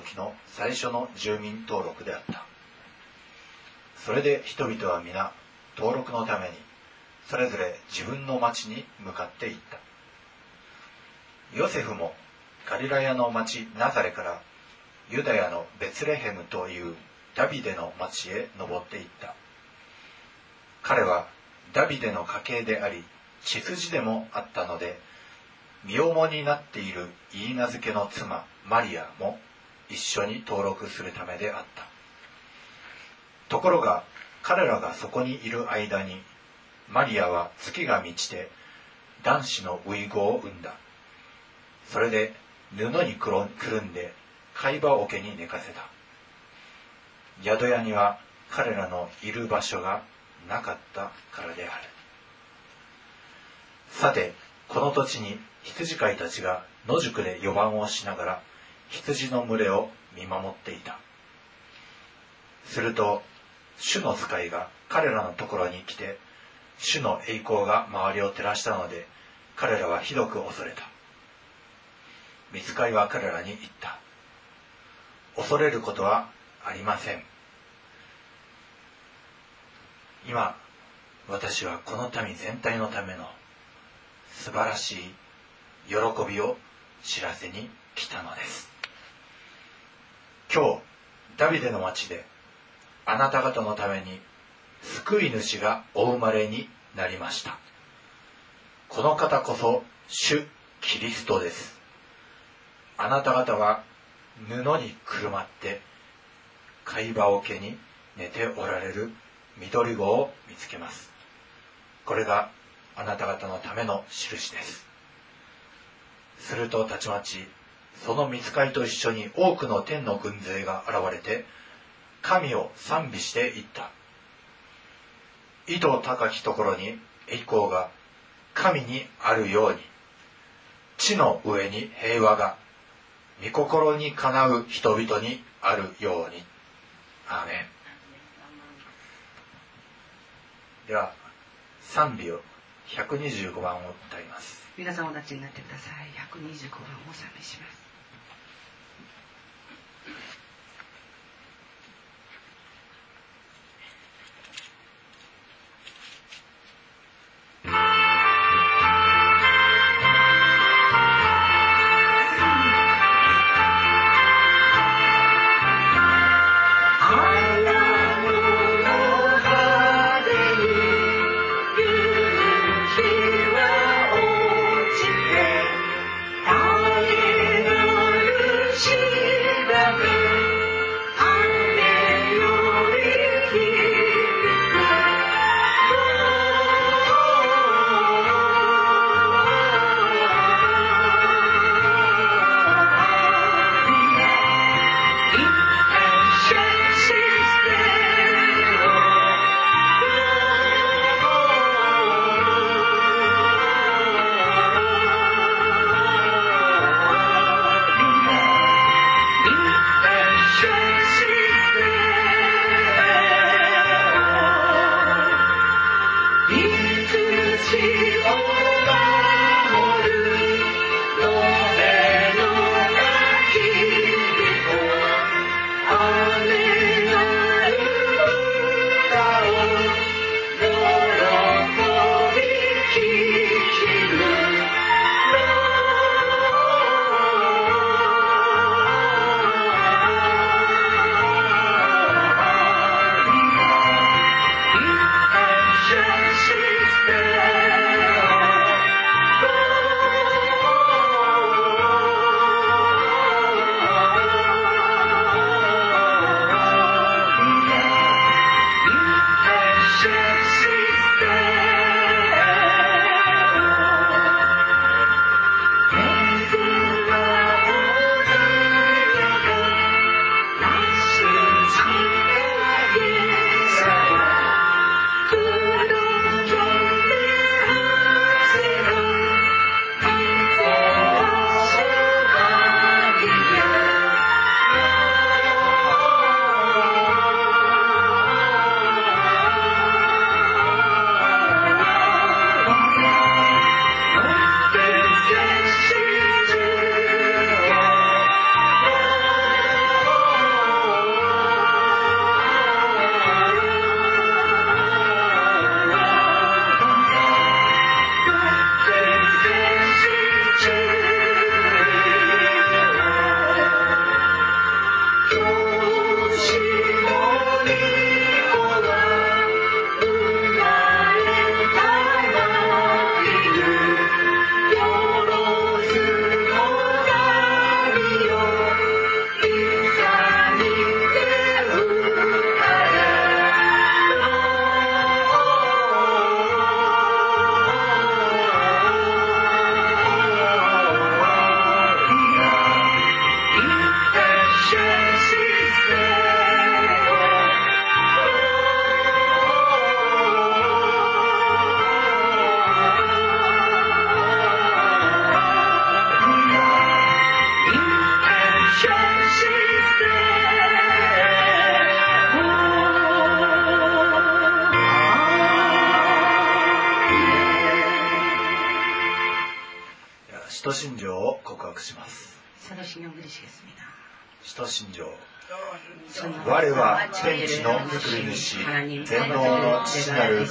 時の最初の住民登録であった。それで人々は皆登録のためにそれぞれ自分の町に向かっていった。ヨセフもガリラヤの町ナザレからユダヤのベツレヘムというダビデの町へ登っていった。彼はダビデの家系であり血筋でもあったので身重になっている言い名付けの妻マリアも一緒に登録するためであった。ところが彼らがそこにいる間にマリアは月が満ちて男子の遺語を産んだ。それで布にくるんで貝羽桶に寝かせた。宿屋には彼らのいる場所がなかったからである。さてこの土地に羊飼いたちが野宿で予番をしながら羊の群れを見守っていた。すると主の使いが彼らのところに来て主の栄光が周りを照らしたので彼らはひどく恐れた。見つかいは彼らに言った。恐れることはありません。今私はこの民全体のための素晴らしい喜びを知らせに来たのです。今日ダビデの町であなた方のために救い主がお生まれになりました。この方こそ主キリストです。あなた方は布にくるまって貝羽桶に寝ておられる緑子を見つけます。これがあなた方のための印です。するとたちまちその見つかりと一緒に多くの天の軍勢が現れて神を賛美していった。意図高きところに栄光が神にあるように地の上に平和が御心にかなう人々にあるように。アーメン。では賛美を。125番を歌います。皆さんお立ちになってください。125番をお賛美します。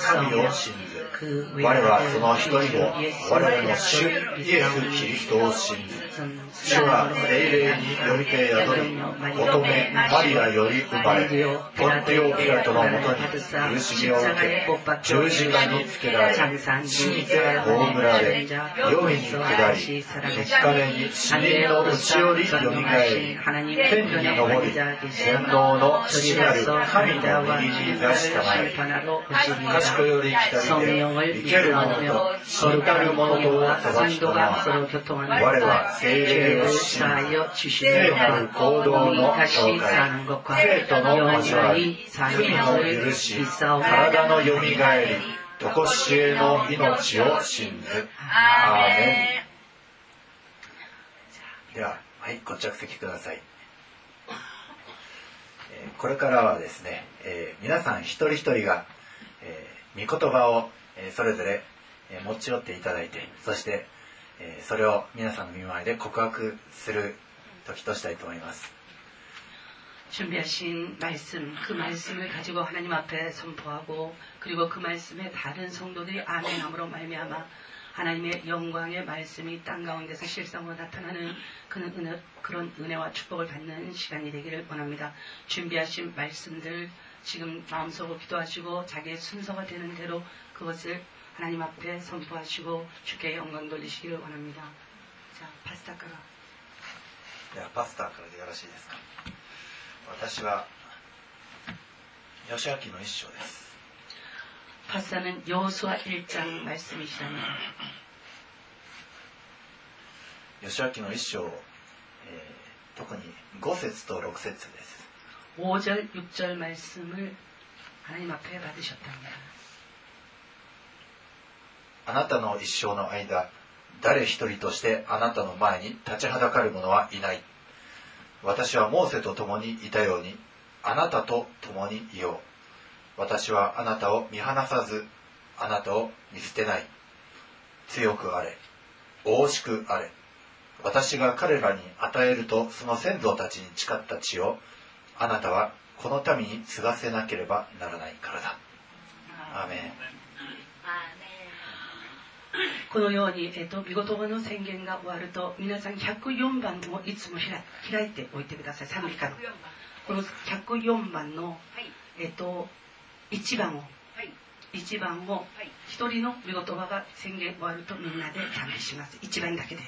神を信ず。我はその一人を我らの主イエス・キリストを信ず。主は精霊によりて宿り乙女マリアより生まれポンテオ・ピラトのもとに苦しみを受け十字架につけられ死にて葬られ世に下り三日目に死人のうちよりよみがえり天に昇り天皇の父なる神の右に座したまえ賢より来たりで生ける者と死にたる者とを飛ばしとな我は精霊を信じ聖なる行動の紹介生徒の交わり罪の許し体のよみがえり常しえの命を信ずアーメンでははいご着席ください。えーこれからはですね、えー皆さん一人一人が、えー御言葉を、えーそれぞれ、えー持ち寄っていただいてそして、えーそれを皆さんの見舞いで告白する時としたいと思います 준비하신 말씀, 그 말씀을 가지고 하나님 앞에 선포하고 그리고 그 말씀에 다른 성도들이 아멘함으로 말미암아 하나님의 영광의 말씀이 땅 가운데서 실상으로 나타나는 그런 은혜, 그런 은혜와 축복을 받는 시간이 되기를 원합니다. 준비하신 말씀들 지금 마음속으로 기도하시고 자기의 순서가 되는 대로 그것을 하나님 앞에 선포하시고 주께 영광 돌리시기를 원합니다. 자, 파스타카가 ではパスターからでよろしいですか私は吉明の一章です 파스타는 여호수아 1장 말씀이시라면 吉明の一章、えー特に5節と6節です 5절, 6절 말씀을 하나님 앞에 받으셨답니다. あなたの一生の間誰一人としてあなたの前に立ちはだかる者はいない。私はモーセと共にいたようにあなたと共にいよう。私はあなたを見放さずあなたを見捨てない。強くあれ大しくあれ。私が彼らに与えるとその先祖たちに誓った地をあなたはこの民に継がせなければならないからだ。アーメンこのように、えっと、見言葉の宣言が終わると皆さん104番をいつも開開いておいてください。賛美歌の。この104番の、えっと、1番を。1番を一人の見言葉が宣言終わるとみんなで賛美します。1番だけで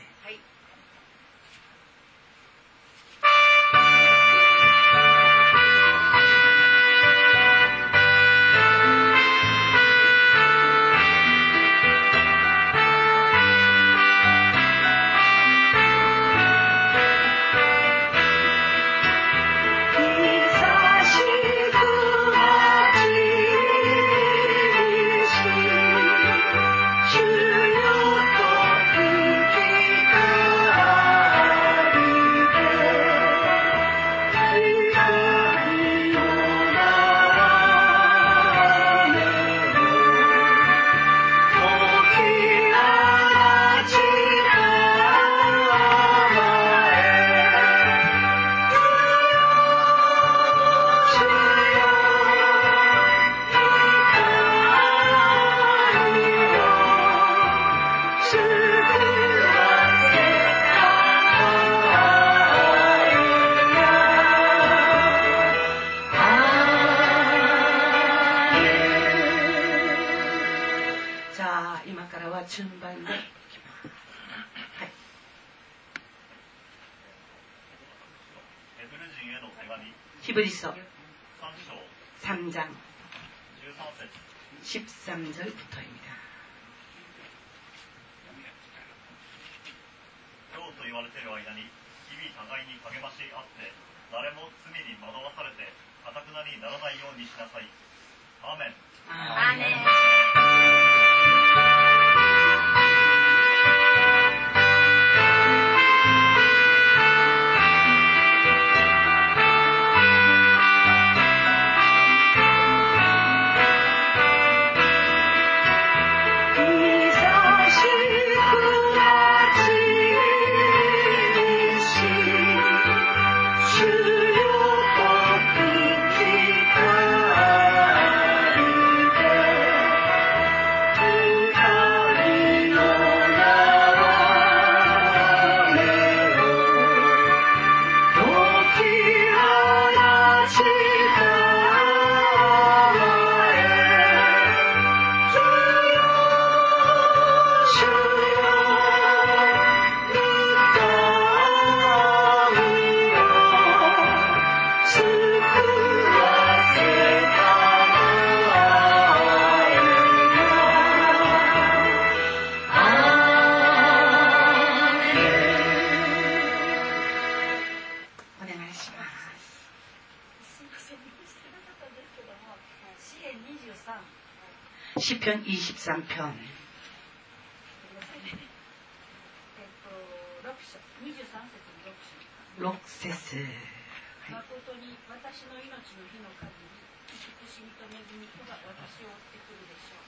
でしょう。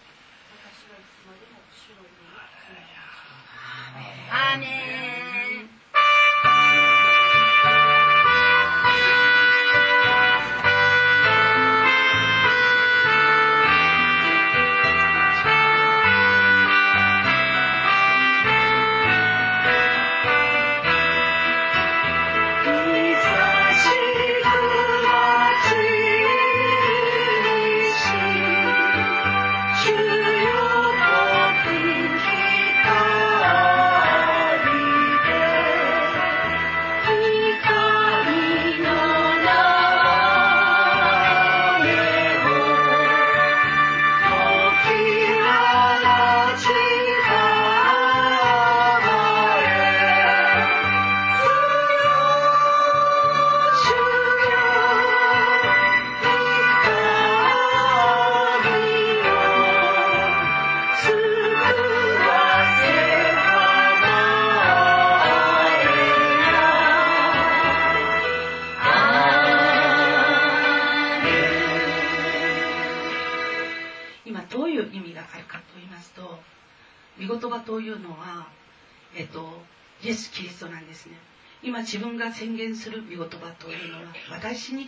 私はい。アーメ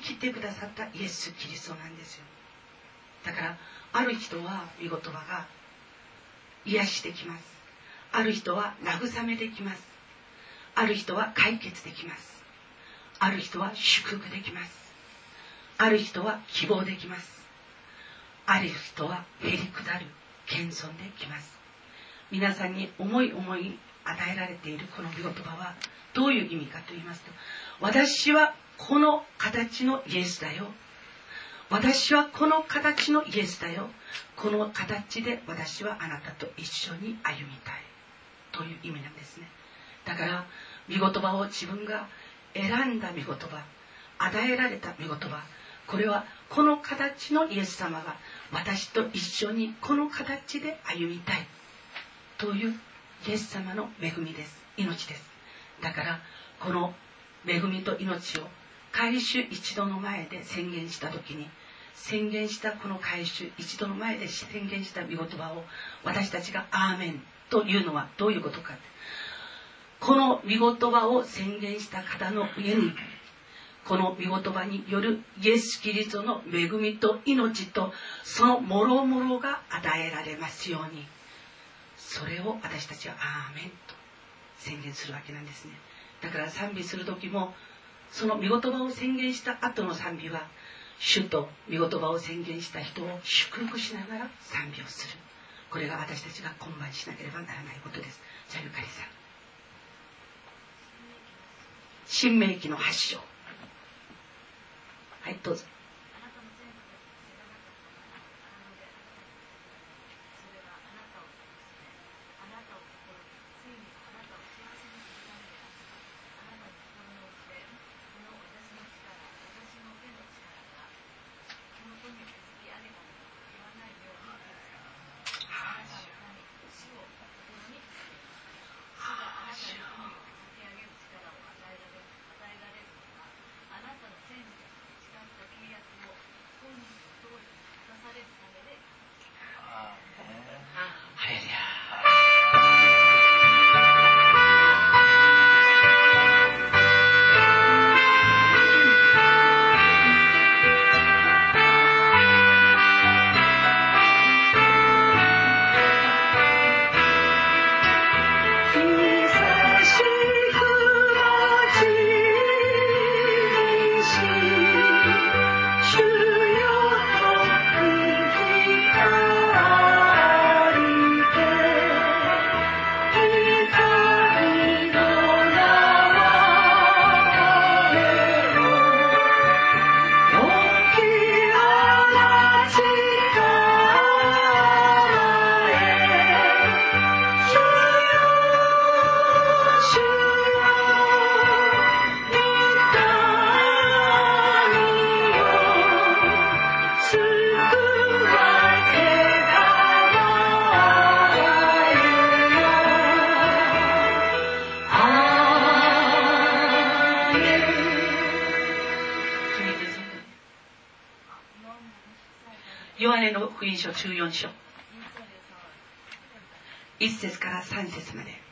私に来てくださったイエス・キリストなんですよ。だからある人は御言葉が癒してきます。ある人は慰めてきます。ある人は解決できます。ある人は祝福できます。ある人は希望できます。ある人はへりくだる謙遜できます。皆さんに思い思い与えられているこの御言葉はどういう意味かと言いますと私はこの形のイエスだよ。私はこの形のイエスだよ。この形で私はあなたと一緒に歩みたい。という意味なんですね。だから御言葉を自分が選んだ御言葉与えられた御言葉これはこの形のイエス様が私と一緒にこの形で歩みたい。というイエス様の恵みです。命です。だからこの恵みと命を改宗一度の前で宣言した時に宣言したこの改宗一度の前で宣言した御言葉を私たちが「アーメン」というのはどういうことかこの御言葉を宣言した方の上にこの御言葉によるイエス・キリストの恵みと命とそのもろもろが与えられますように。それを私たちは「アーメン」と宣言するわけなんですね。だから賛美する時もその御言葉を宣言した後の賛美は主と御言葉を宣言した人を祝福しながら賛美をする。これが私たちが今晩しなければならないことです。じゃあゆかりさん。新明記の発祥はいどうぞ。1節から3節まで。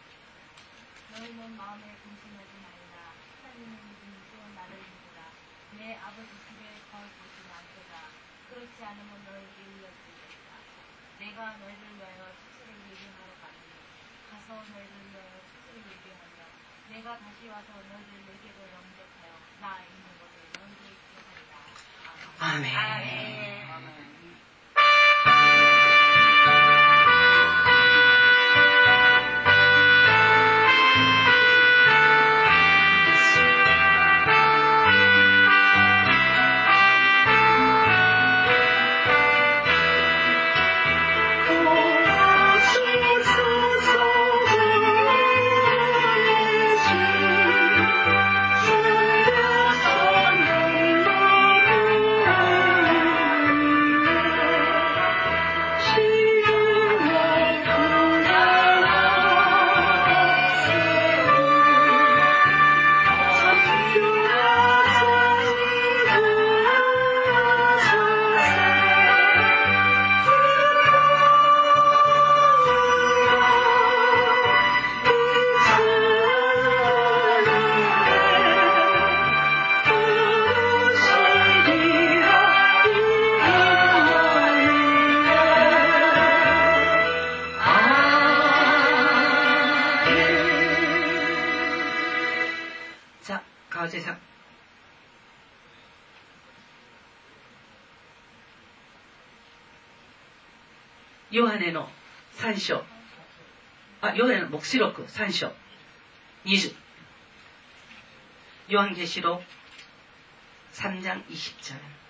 마르코 3章20 요한계시록 3장 20절.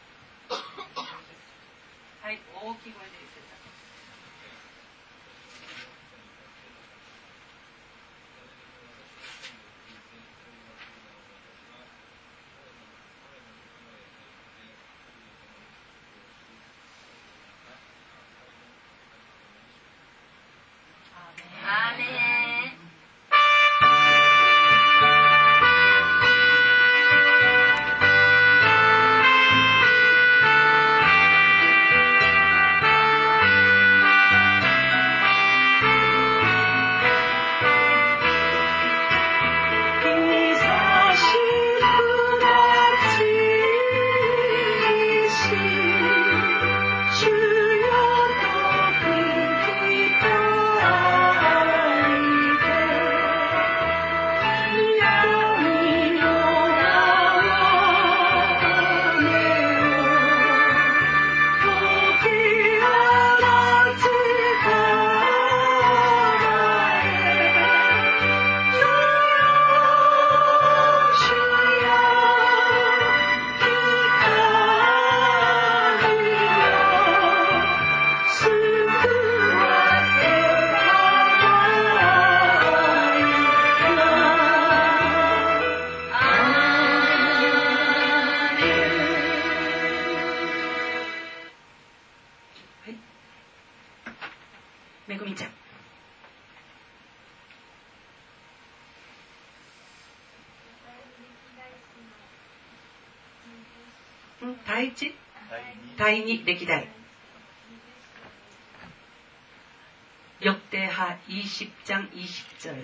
対に歴代역대하 20장 20절.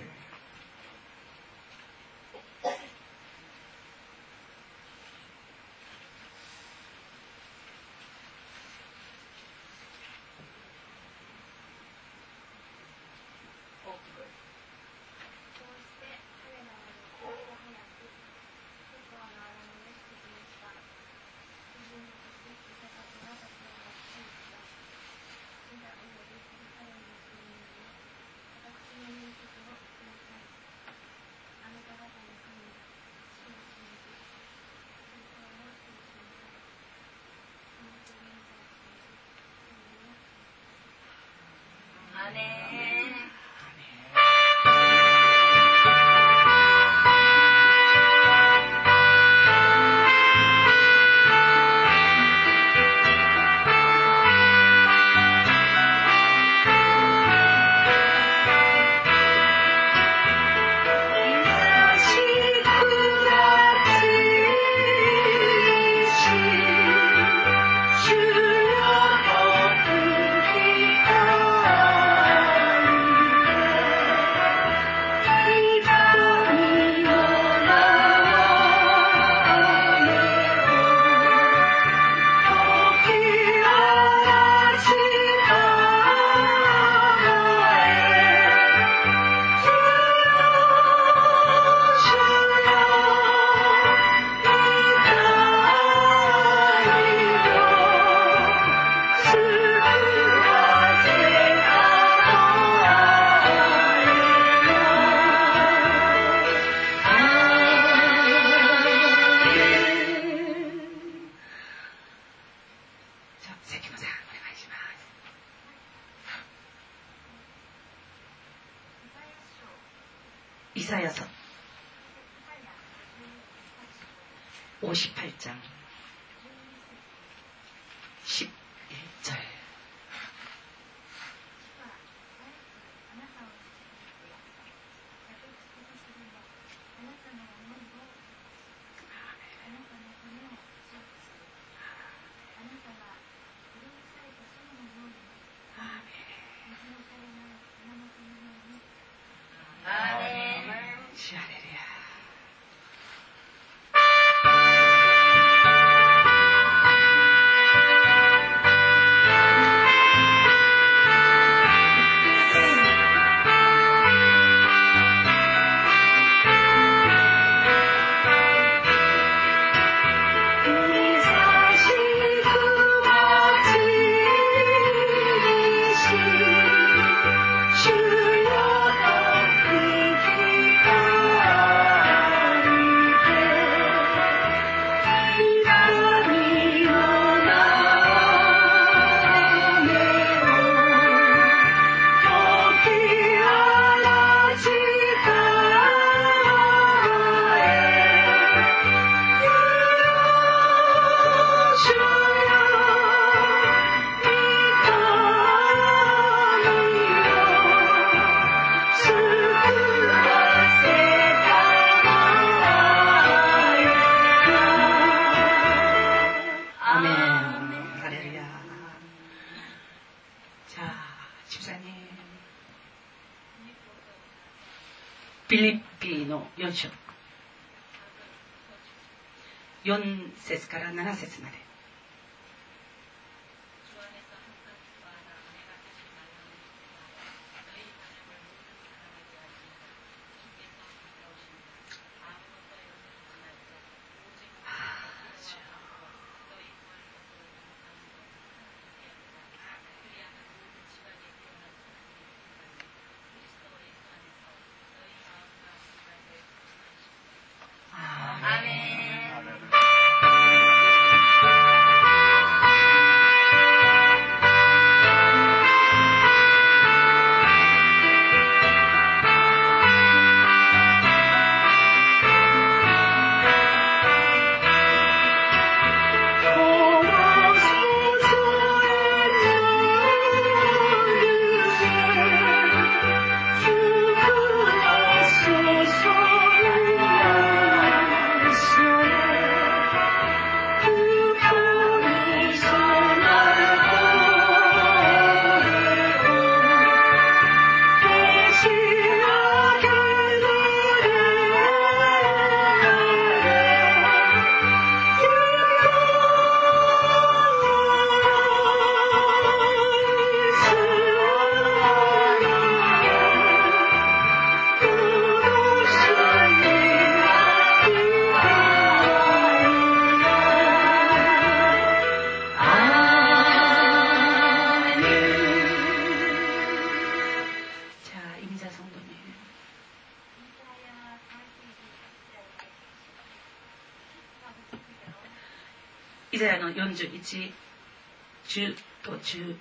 4110と11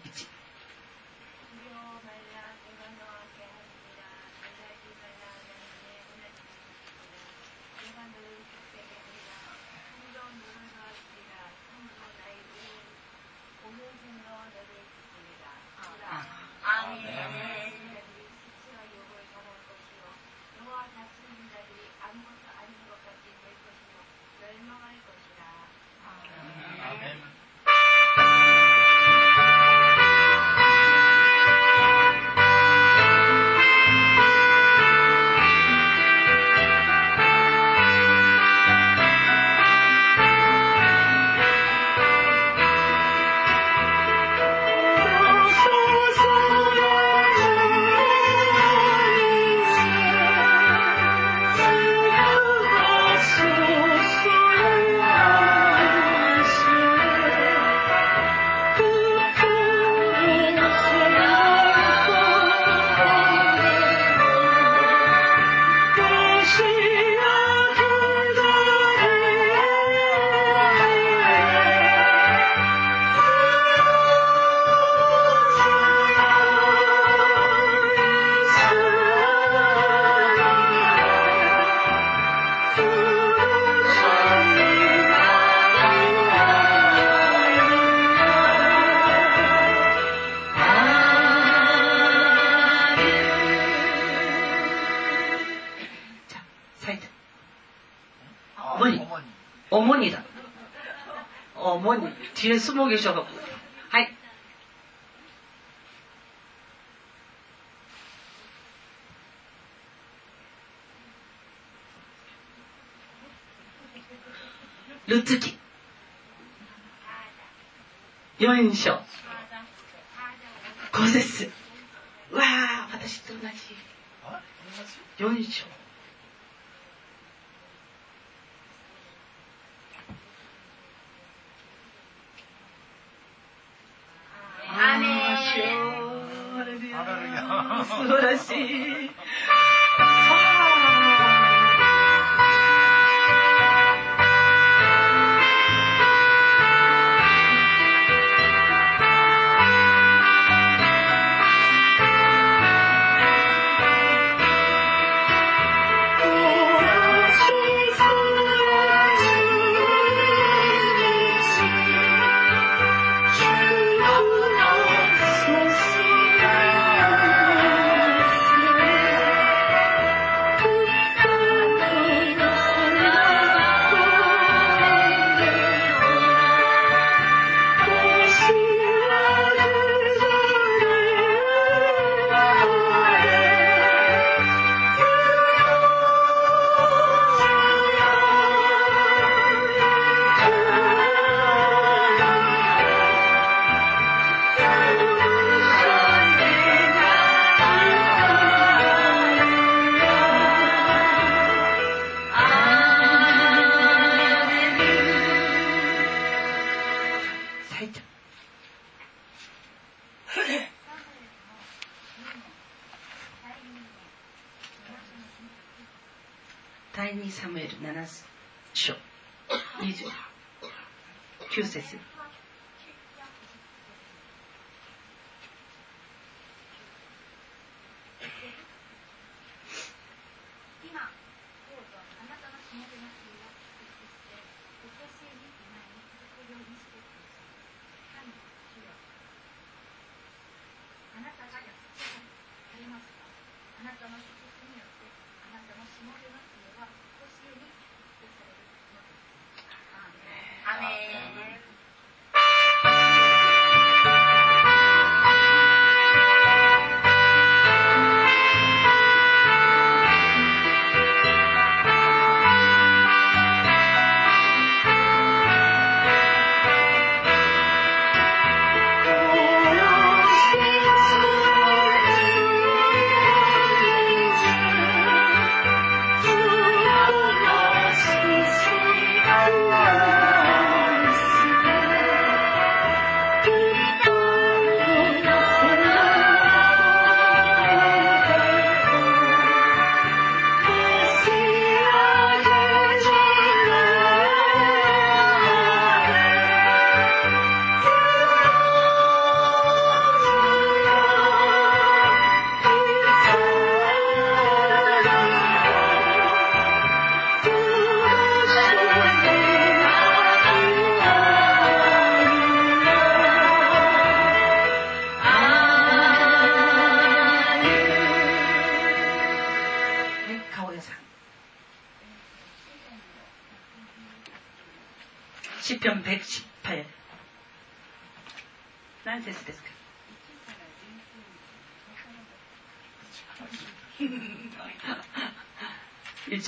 뒤에 숨어 계셔갖고. 하이. 루트기. 연쇼. 고세스. 와, 私と同じ。4章。 しい。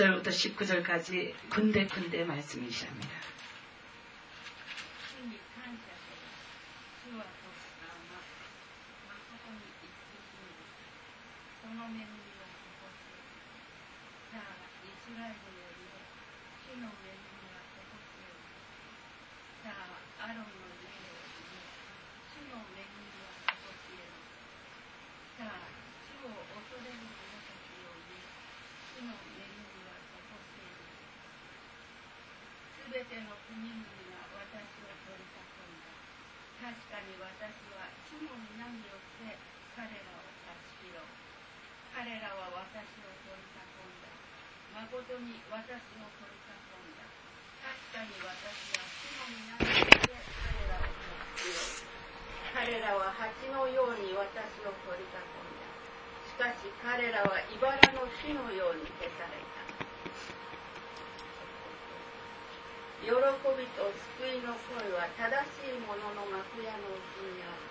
1절부터 19절까지 군데군데 말씀이시랍니다. 私は主の皆によって彼らを差し広彼らは私を取り囲んだ。誠に私を取り囲んだ。確かに私は主の皆によって彼らを差し広彼らは蜂のように私を取り囲んだ。しかし彼らは茨の木のように消された。喜びと救いの声は正しい者のの幕屋の内にある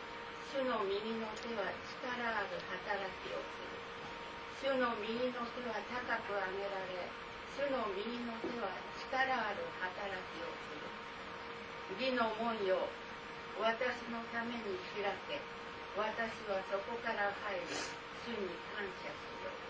主の右の手は力ある働きをする主の右の手は高く上げられ主の右の手は力ある働きをする義の門よ私のために開け私はそこから入り主に感謝しよう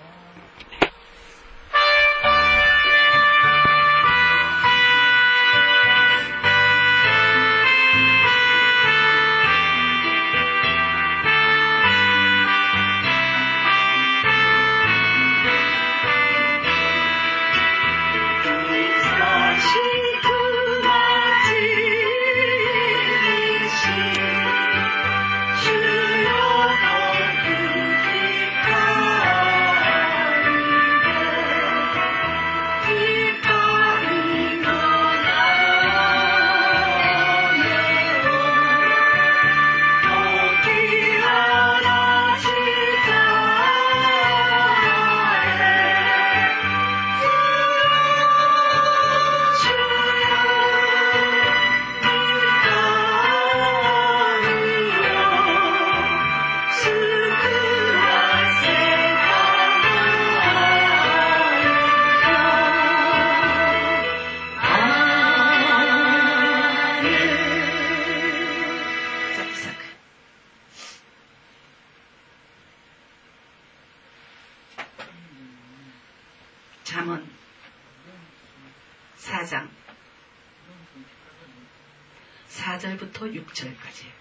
4장. 4절부터 6절까지. 자,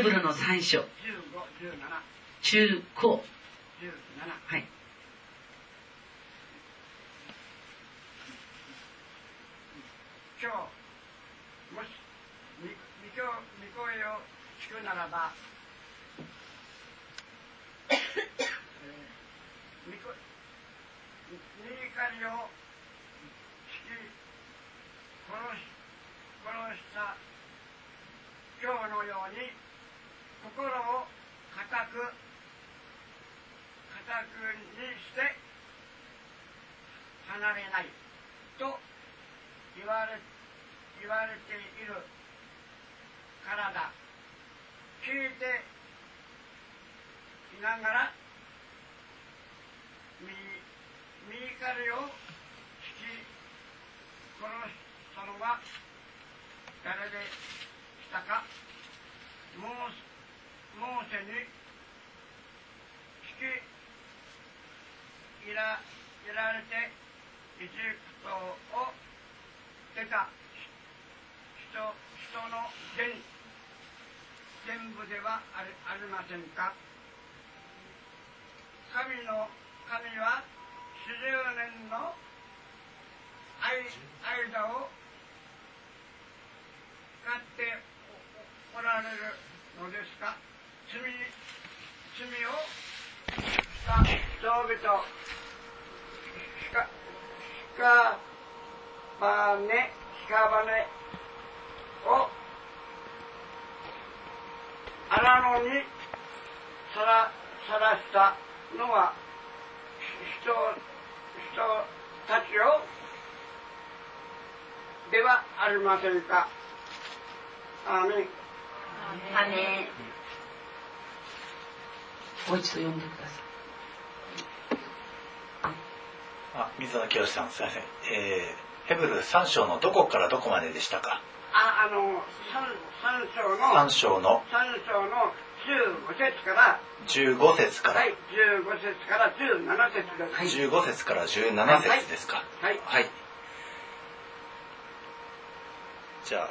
ヘブルの3章15固く固くにして離れない。と言われ言われているからだ聞いていながら右右狩りを引きは誰でしたか？モーセモーセにき入ら入られてエジプトを出た人人の全全部ではありありませんか？神の神は四十年の間を使っておおられるのですか？罪罪を人々かしかばねしかばねを荒野にさらしたのは人たちをではありませんか。アーメンアメンもう一度読んでください。あ水野清さんすいません、えー、ヘブル3章のどこからどこまででしたか？あ、あの、三三章の、3章の三章の十五節から、15節から、はい、十五節から十七節です。15節から17節ですか？はい。はい。じゃあ、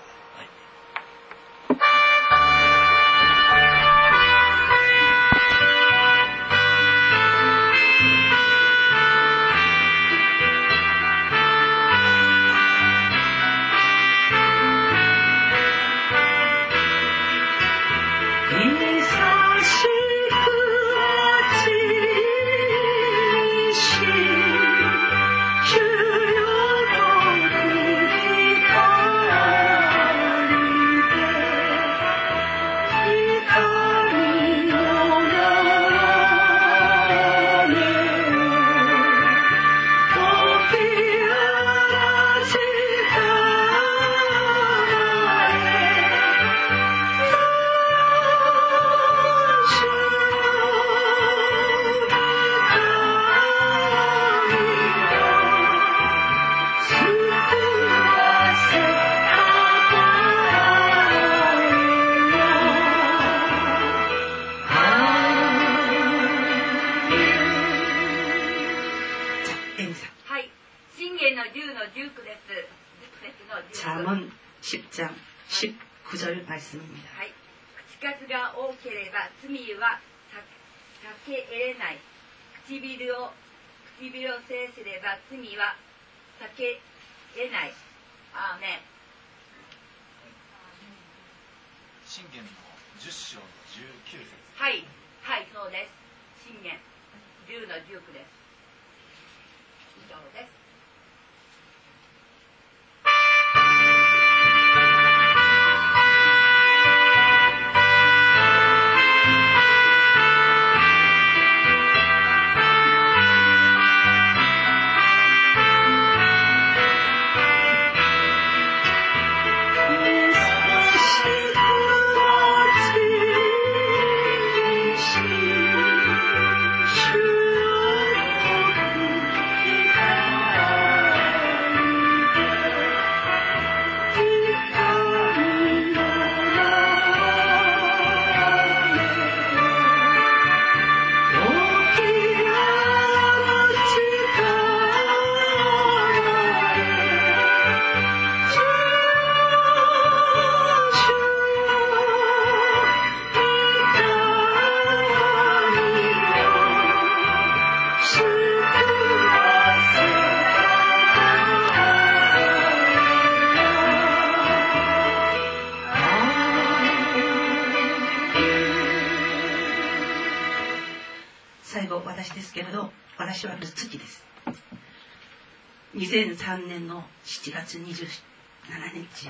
2003年の7月27日。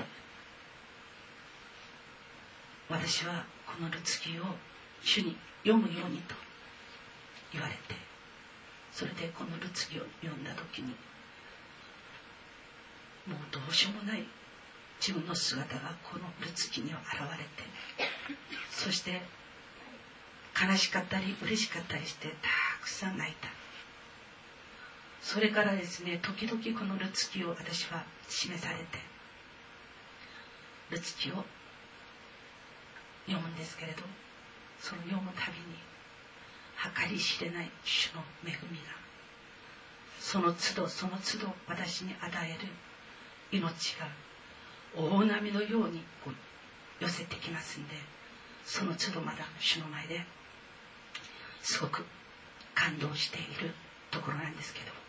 私はこのルツキを主に読むようにと言われてそれでこのルツキを読んだ時にもうどうしようもない自分の姿がこのルツキには現れてそして悲しかったり嬉しかったりしてたくさん泣いた。それからですね時々このルツキを私は示されてルツ記を読むんですけれどその読むたびに計り知れない主の恵みがその都度その都度私に与える命が大波のようにこう寄せてきますんでその都度まだ主の前ですごく感動しているところなんですけど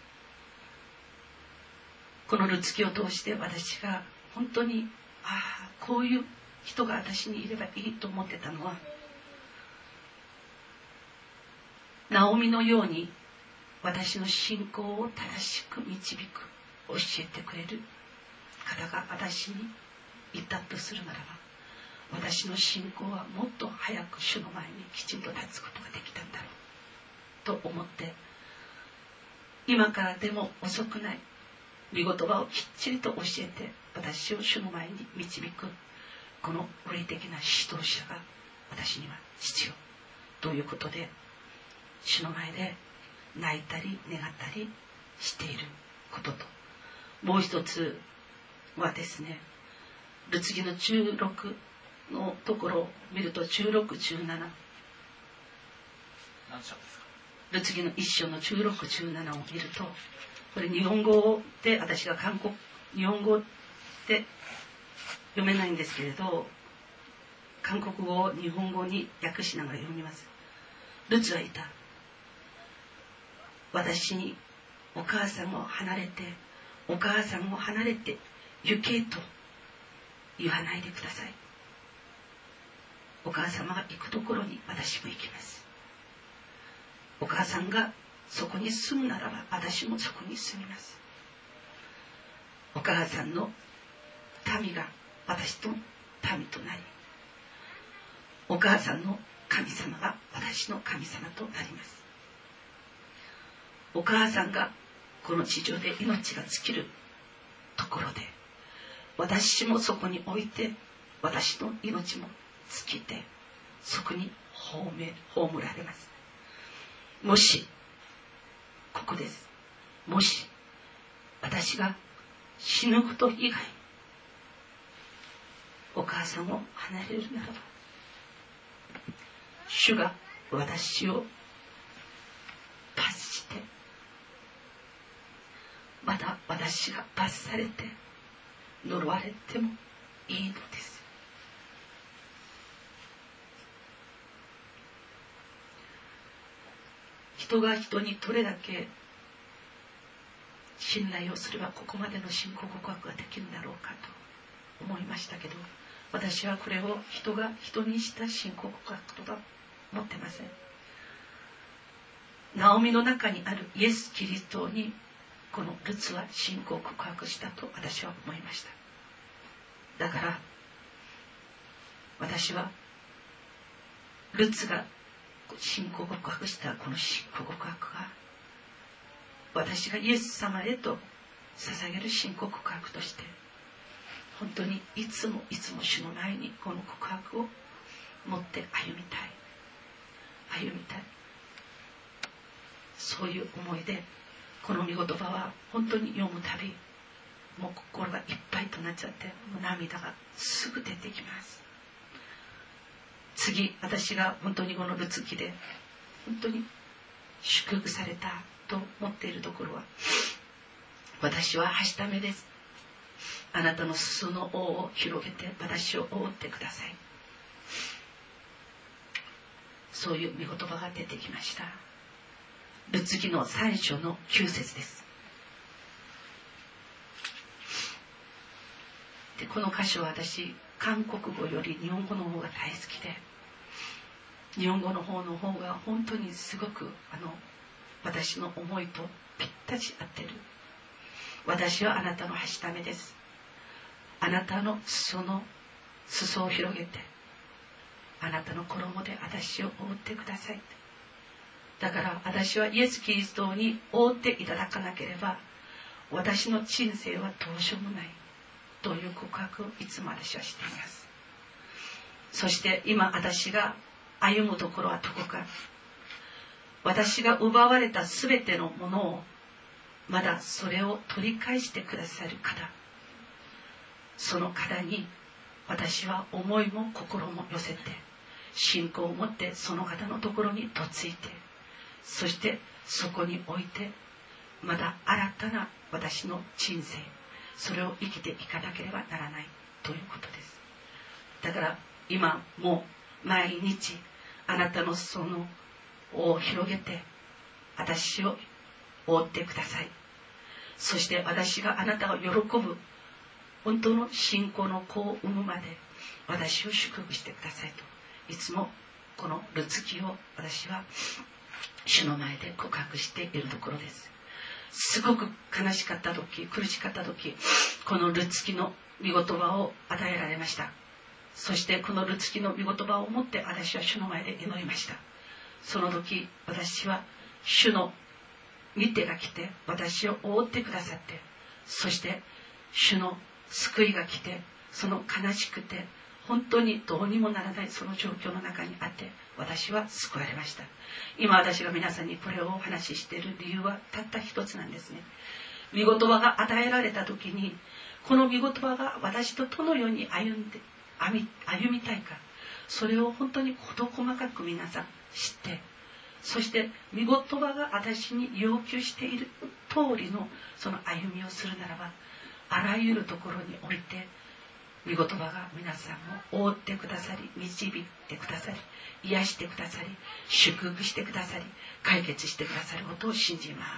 このルツキを通して私が本当にああこういう人が私にいればいいと思ってたのはナオミのように私の信仰を正しく導く教えてくれる方が私にいたとするならば私の信仰はもっと早く主の前にきちんと立つことができたんだろうと思って今からでも遅くない御言葉をきっちりと教えて私を主の前に導くこの霊的な指導者が私には必要。ということで主の前で泣いたり願ったりしていることと。もう一つはですねルツギの16のところを見ると1617何章ですか？ルツギの一章の1617を見るとこれ日本語で私が韓国日本語で読めないんですけれど韓国語を日本語に訳しながら読みます。ルツはいた。私にお母さんを離れてお母さんを離れて行けと言わないでください。お母様が行くところに私も行きます。お母さんがそこに住むならば私もそこに住みます。お母さんの民が私と民となりお母さんの神様が私の神様となります。お母さんがこの地上で命が尽きるところで私もそこに置いて私の命も尽きてそこに葬め葬られます。もしここです。もし私が死ぬこと以外お母さんを離れるならば主が私を罰してまた私が罰されて呪われてもいいのです。人が人にどれだけ信頼をすればここまでの信仰告白ができるんだろうかと思いましたけど私はこれを人が人にした信仰告白とは思ってません。ナオミの中にあるイエス・キリストにこのルツは信仰告白したと私は思いました。だから私はルツが信仰告白したこの信仰告白が私がイエス様へと捧げる信仰告白として本当にいつもいつも主の前にこの告白を持って歩みたい。歩みたい。そういう思いでこの御言葉は本当に読むたびもう心がいっぱいとなっちゃってもう涙がすぐ出てきます。次私が本当にこのルツキで本当に祝福されたと思っているところは私ははしためです。あなたの裾の尾を広げて私を覆ってください。そういう御言葉が出てきました。ルツギの3章の9節です。でこの箇所は私韓国語より日本語の方が大好きで日本語の方の方が本当にすごくあの私の思いとぴったし合ってる。私はあなたのはしためです。あなたの裾の裾を広げてあなたの衣で私を覆ってください。だから私はイエス・キリストに覆っていただかなければ私の人生はどうしようもない。という告白をいつも私はしています。そして今私が歩むところはどこか。私が奪われた全てのものをまだそれを取り返してくださる方。その方に私は思いも心も寄せて信仰を持ってその方のところにとついてそしてそこに置いてまた新たな私の人生それを生きていかなければならないということです。だから今もう毎日あなたのそのを広げて私を覆ってください。そして私があなたを喜ぶ本当の信仰の子を産むまで私を祝福してくださいと。いつもこのルツキを私は主の前で告白しているところです。すごく悲しかった時苦しかった時このルツキの御言葉を与えられました。そしてこのルツキの御言葉を持って私は主の前で祈りました。その時私は主の御手が来て私を覆ってくださってそして主の救いが来てその悲しくて本当にどうにもならないその状況の中にあって私は救われました。今私が皆さんにこれをお話ししている理由はたった一つなんですね。御言葉が与えられた時にこの御言葉が私とどのように歩んで歩み歩みたいか。それを本当に事細かく皆さん知ってそして御言葉が私に要求している通りのその歩みをするならばあらゆるところにおいて御言葉が皆さんを覆ってくださり導いてくださり癒してくださり祝福してくださり解決してくださることを信じます。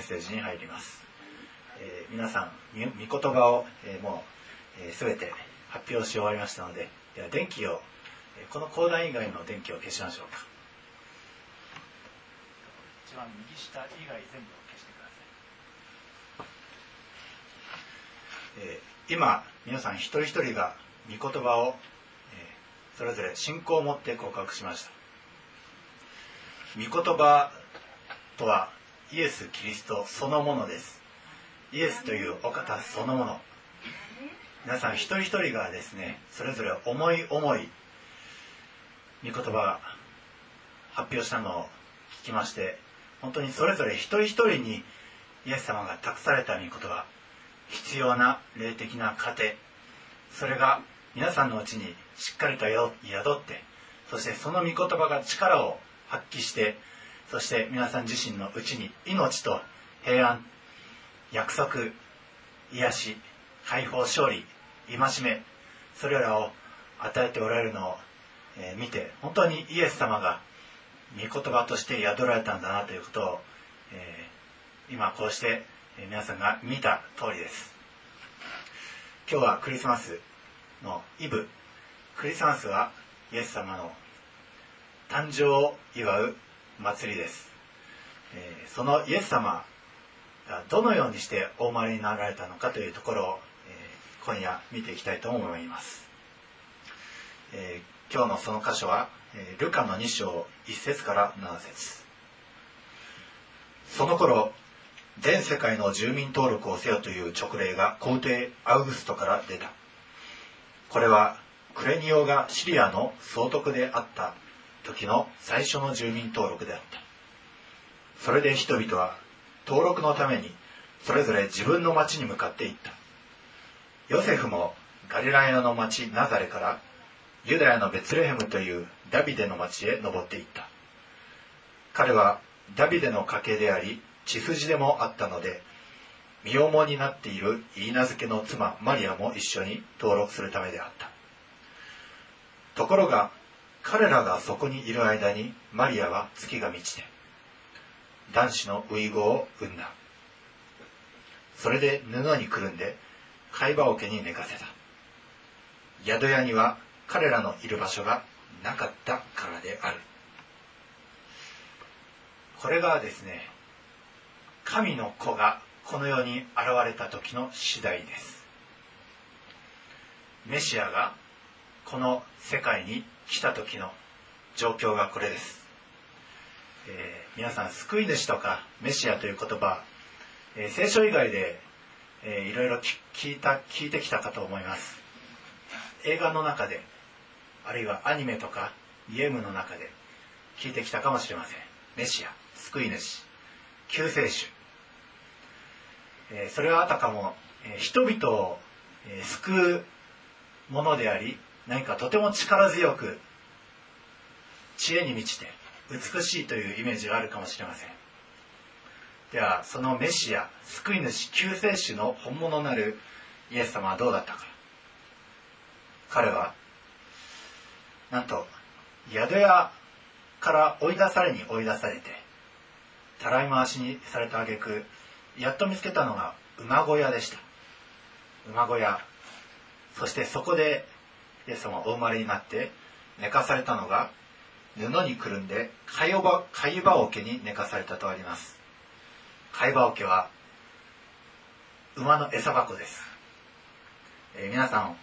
ッセージに入ります、えー皆さんみ御言葉を、えーもう、えー全て発表し終わりましたのででは電気をえーこの講談以外の電気を消しましょうか。一番右下以外全部を消してください、えー今皆さん一人一人が御言葉を、えーそれぞれ信仰を持って告白しました。御言葉とはイエス・キリストそのものです。イエスというお方そのもの。皆さん一人一人がですねそれぞれ思い思い御言葉発表したのを聞きまして本当にそれぞれ一人一人にイエス様が託された御言葉必要な霊的な糧。それが皆さんのうちにしっかりと宿ってそしてその御言葉が力を発揮してそして皆さん自身のうちに命と平安約束癒し解放勝利戒めそれらを与えておられるのを、見て本当にイエス様が御言葉として宿られたんだなということを、えー今こうして、皆さんが見た通りです。今日はクリスマスのイブ。クリスマスはイエス様の誕生を祝う祭りです、えそのイエス様がどのようにしてお生まれになられたのかというところを、え今夜見ていきたいと思います、え今日のその箇所は、えルカの2章1節から7節。その頃全世界の住民登録をせよという勅令が皇帝アウグストから出た。これはクレニオがシリアの総督であった時の最初の住民登録であった。それで人々は登録のためにそれぞれ自分の町に向かって行った。ヨセフもガリラヤの町ナザレからユダヤのベツレヘムというダビデの町へ登っていった。彼はダビデの家系であり血筋でもあったので身重になっている言い名付けの妻マリアも一緒に登録するためであった。ところが彼らがそこにいる間にマリアは月が満ちて男子の遺語を産んだ。それで布にくるんで貝羽桶に寝かせた。宿屋には彼らのいる場所がなかったからである。これがですね神の子がこの世に現れた時の次第です。メシアがこの世界に来た時の状況がこれです、えー皆さん救い主とかメシアという言葉、えー聖書以外で、えーいろいろ聞いた聞いてきたかと思います。映画の中であるいはアニメとかゲームの中で聞いてきたかもしれません。メシア救い主救世主、えーそれはあたかも、えー人々を、えー救うものであり何かとても力強く知恵に満ちて美しいというイメージがあるかもしれません。ではそのメシア救い主救世主の本物なるイエス様はどうだったか。彼はなんと宿屋から追い出されに追い出されてたらい回しにされた挙句やっと見つけたのが馬小屋でした。馬小屋そしてそこでイエス様はお生まれになって寝かされたのが布にくるんで貝羽貝羽桶に寝かされたとあります。貝羽桶は馬の餌箱です、えー皆さん、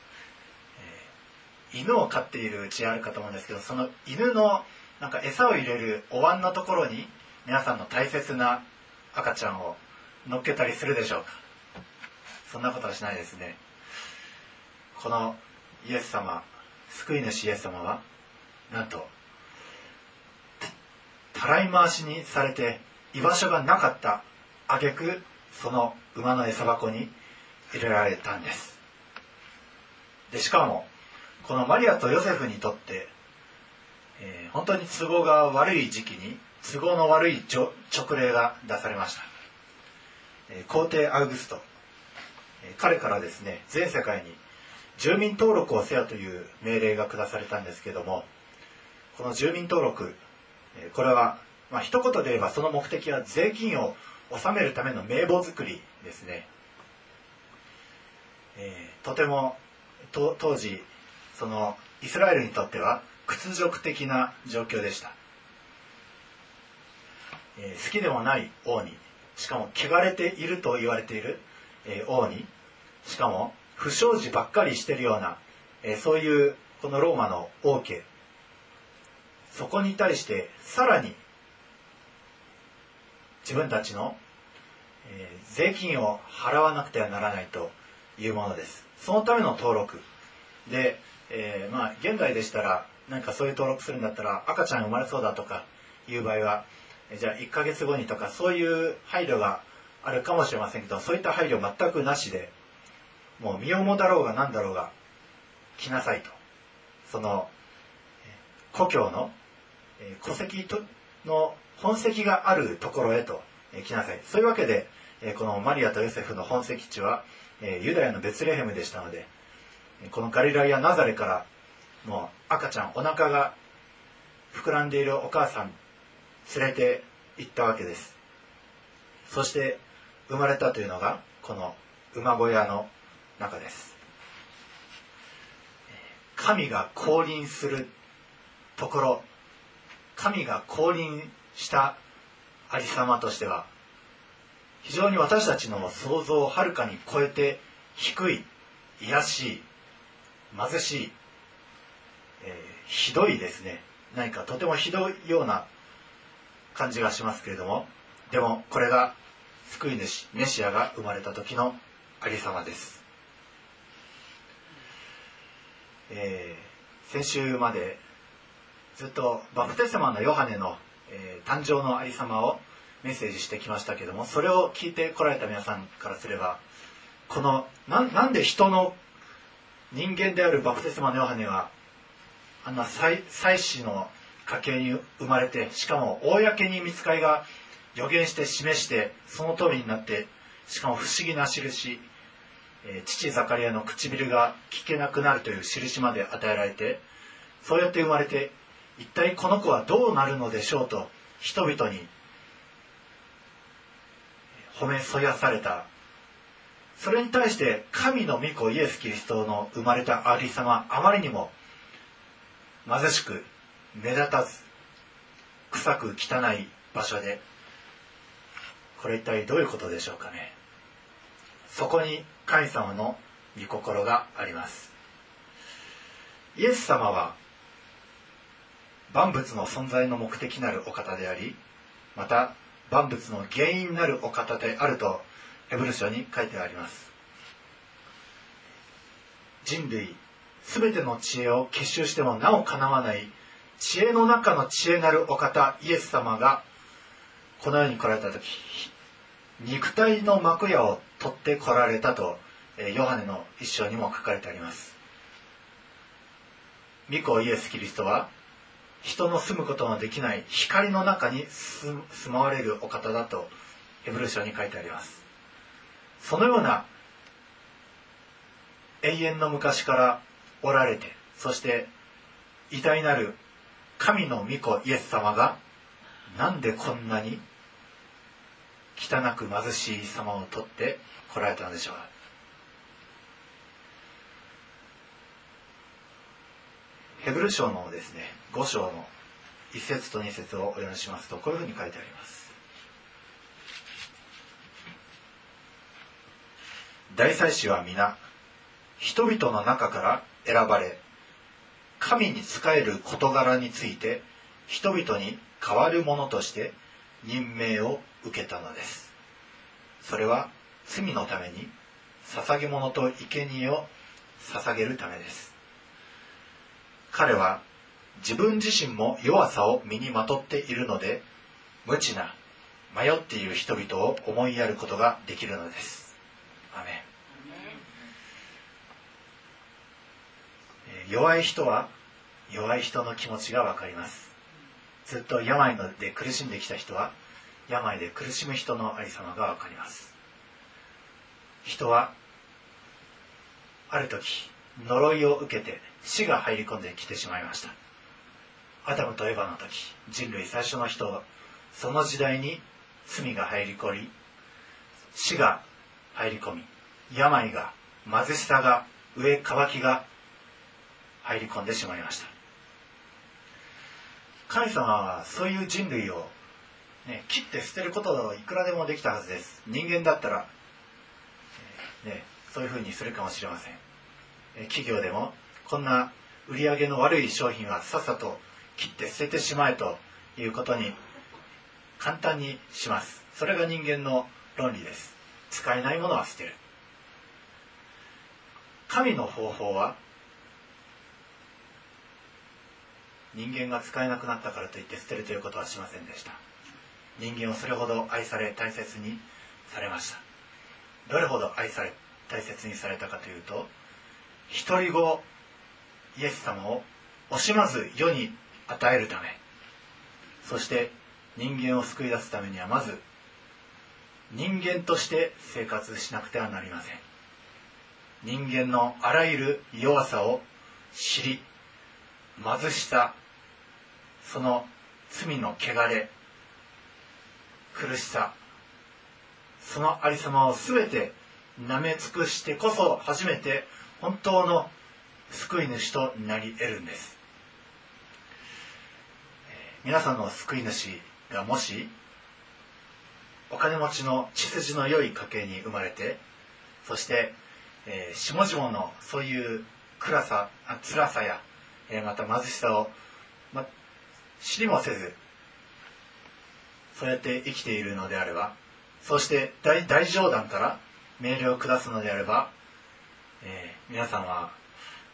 えー犬を飼っているうちあるかと思うんですけどその犬のなんか餌を入れるお椀のところに皆さんの大切な赤ちゃんを乗っけたりするでしょうか。そんなことはしないですね。このイエス様救い主イエス様はなんとたらい回しにされて居場所がなかった挙句その馬の餌箱に入れられたんです。でしかもこのマリアとヨセフにとって、えー本当に都合が悪い時期に都合の悪いちょ勅令が出されました、えー皇帝アウグスト、えー彼からですね全世界に住民登録をせよという命令が下されたんですけどもこの住民登録これは、まあ一言で言えばその目的は税金を納めるための名簿作りですね、えーとてもと当時そのイスラエルにとっては屈辱的な状況でした、えー好きでもない王にしかも汚れていると言われている、えー王にしかも不祥事ばっかりしてるような、えそういうこのローマの王家。そこに対してさらに自分たちの、え税金を払わなくてはならないというものです。そのための登録。で、えーまあ現代でしたら何かそういう登録するんだったら赤ちゃん生まれそうだとかいう場合はじゃあ1ヶ月後にとかそういう配慮があるかもしれませんけどそういった配慮全くなしでもう身重だろうが何だろうが来なさいと。その故郷の戸籍との本籍があるところへと来なさい。そういうわけでこのマリアとヨセフの本籍地はユダヤのベツレヘムでしたのでこのガリラヤナザレからもう赤ちゃんお腹が膨らんでいるお母さん連れて行ったわけです。そして生まれたというのがこの馬小屋の中です。神が降臨するところ神が降臨したありさまとしては非常に私たちの想像をはるかに超えて低い卑しい貧しい、えーひどいですね。何かとてもひどいような感じがしますけれどもでもこれが救い主メシアが生まれた時のありさまです、えー先週までずっとバプテスマのヨハネの、えー誕生のありさまをメッセージしてきましたけどもそれを聞いてこられた皆さんからすればこのなんで人の人間であるバプテスマのヨハネはあんな祭祭司の家系に生まれてしかも公に見つかりが予言して示してその通りになってしかも不思議な印、え父ザカリアの唇が聞けなくなるという印まで与えられてそうやって生まれて一体この子はどうなるのでしょうと人々に褒めそやされた。それに対して神の御子イエス・キリストの生まれたありさまあまりにも貧しく目立たず臭く汚い場所でこれ一体どういうことでしょうかね。そこに神様の御心があります。イエス様は万物の存在の目的なるお方でありまた万物の原因なるお方であるとヘブル書に書いてあります。人類すべての知恵を結集してもなおかなわない知恵の中の知恵なるお方イエス様がこの世に来られた時肉体の幕屋を取って来られたとヨハネの一章にも書かれてあります。御子イエス・キリストは人の住むことのできない光の中に住住まわれるお方だとヘブル書に書いてあります。そのような永遠の昔からおられてそして偉大なる神の御子イエス様がなんでこんなに汚く貧しい様を取って来られたのでしょう。ヘブル書のですね5章の1節と2節をお読みしますとこういうふうに書いてあります。大祭司は皆人々の中から選ばれ神に仕える事柄について人々に代わる者として任命を受けたのです。それは罪のために捧げ物と生贄を捧げるためです。彼は自分自身も弱さを身にまとっているので無知な迷っている人々を思いやることができるのです。アメン。弱い人は弱い人の気持ちがわかります。ずっと病ので苦しんできた人は病で苦しむ人のありさまがわかります。人はある時呪いを受けて死が入り込んできてしまいました。アダムとエヴァの時人類最初の人その時代に罪が入り込み死が入り込み病が貧しさが上渇きが入り込んでしまいました。神様はそういう人類を、ね、切って捨てることいくらでもできたはずです。人間だったら、ね、そういうふうにするかもしれません。企業でもこんな売り上げの悪い商品はさっさと切って捨ててしまえということに簡単にします。それが人間の論理です。使えないものは捨てる。神の方法は人間が使えなくなったからといって捨てるということはしませんでした。人間をそれほど愛され大切にされました。どれほど愛され大切にされたかというと一人子イエス様を惜しまず世に与えるためそして人間を救い出すためにはまず人間として生活しなくてはなりません。人間のあらゆる弱さを知り貧しさその罪の汚れ苦しさ。そのありさまを全て舐め尽くしてこそ初めて本当の救い主となり得るんです。え皆さんの救い主がもしお金持ちの血筋の良い家系に生まれてそして、えー下々のそういう暗さあ辛さや、えーまた貧しさを、ま、知りもせずそうやって生きているのであればそして大大冗談から命令を下すのであれば、えー皆さんは、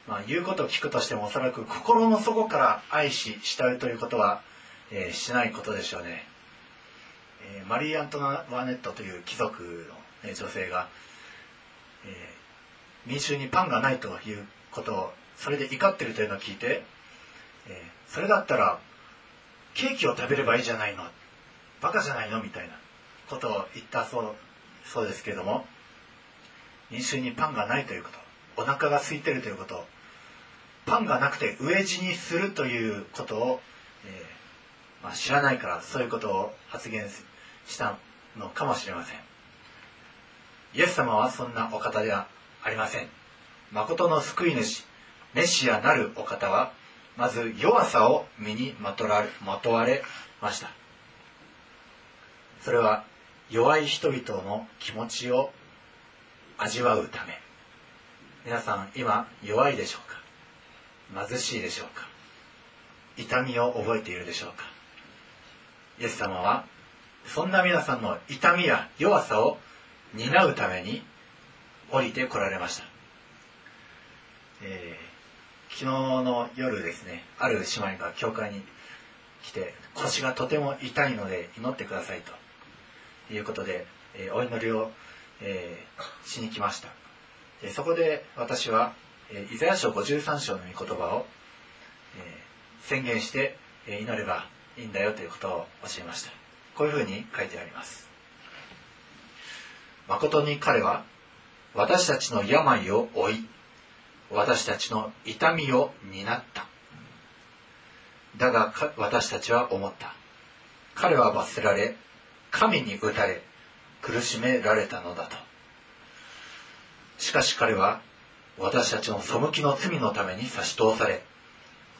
まあ、言うことを聞くとしてもおそらく心の底から愛し慕うということは、えーしないことでしょうね、えーマリー・アントワネットという貴族の、ね女性が、え民衆にパンがないということをそれで怒ってるというのを聞いてえそれだったらケーキを食べればいいじゃないのバカじゃないの？みたいなことを言ったそうそうですけれども。飲酒にパンがないということ。お腹が空いてるということ。パンがなくて飢え死にするということを、えーまあ、知らないからそういうことを発言したのかもしれません。イエス様はそんなお方ではありません。誠の救い主メシアなるお方はまず弱さを身にまとられまとわれました。それは弱い人々の気持ちを味わうため。皆さん今弱いでしょうか？貧しいでしょうか？痛みを覚えているでしょうか？イエス様はそんな皆さんの痛みや弱さを担うために降りてこられました、えー昨日の夜ですねある姉妹が教会に来て腰がとても痛いので祈ってくださいと。ということで、えーお祈りを、えーしに来ました。でそこで私は、えーイザヤ書53章の御言葉を、えー宣言して、え祈ればいいんだよということを教えました。こういうふうに書いてあります。誠に彼は私たちの病を負い私たちの痛みを担った。だが私たちは思った。彼は罰せられ神に打たれ苦しめられたのだと。しかし彼は私たちの背きの罪のために差し通され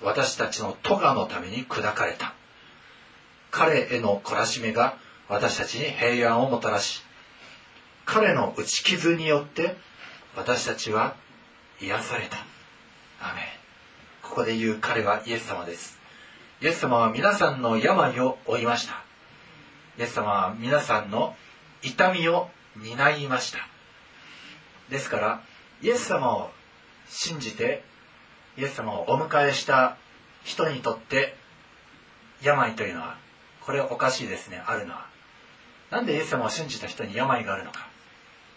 私たちの咎のために砕かれた。彼への懲らしめが私たちに平安をもたらし彼の打ち傷によって私たちは癒された。アメここで言う彼はイエス様です。イエス様は皆さんの病を負いました。イエス様は皆さんの痛みを担いました。ですからイエス様を信じてイエス様をお迎えした人にとって病というのはこれおかしいですね。あるのは。なんでイエス様を信じた人に病があるのか。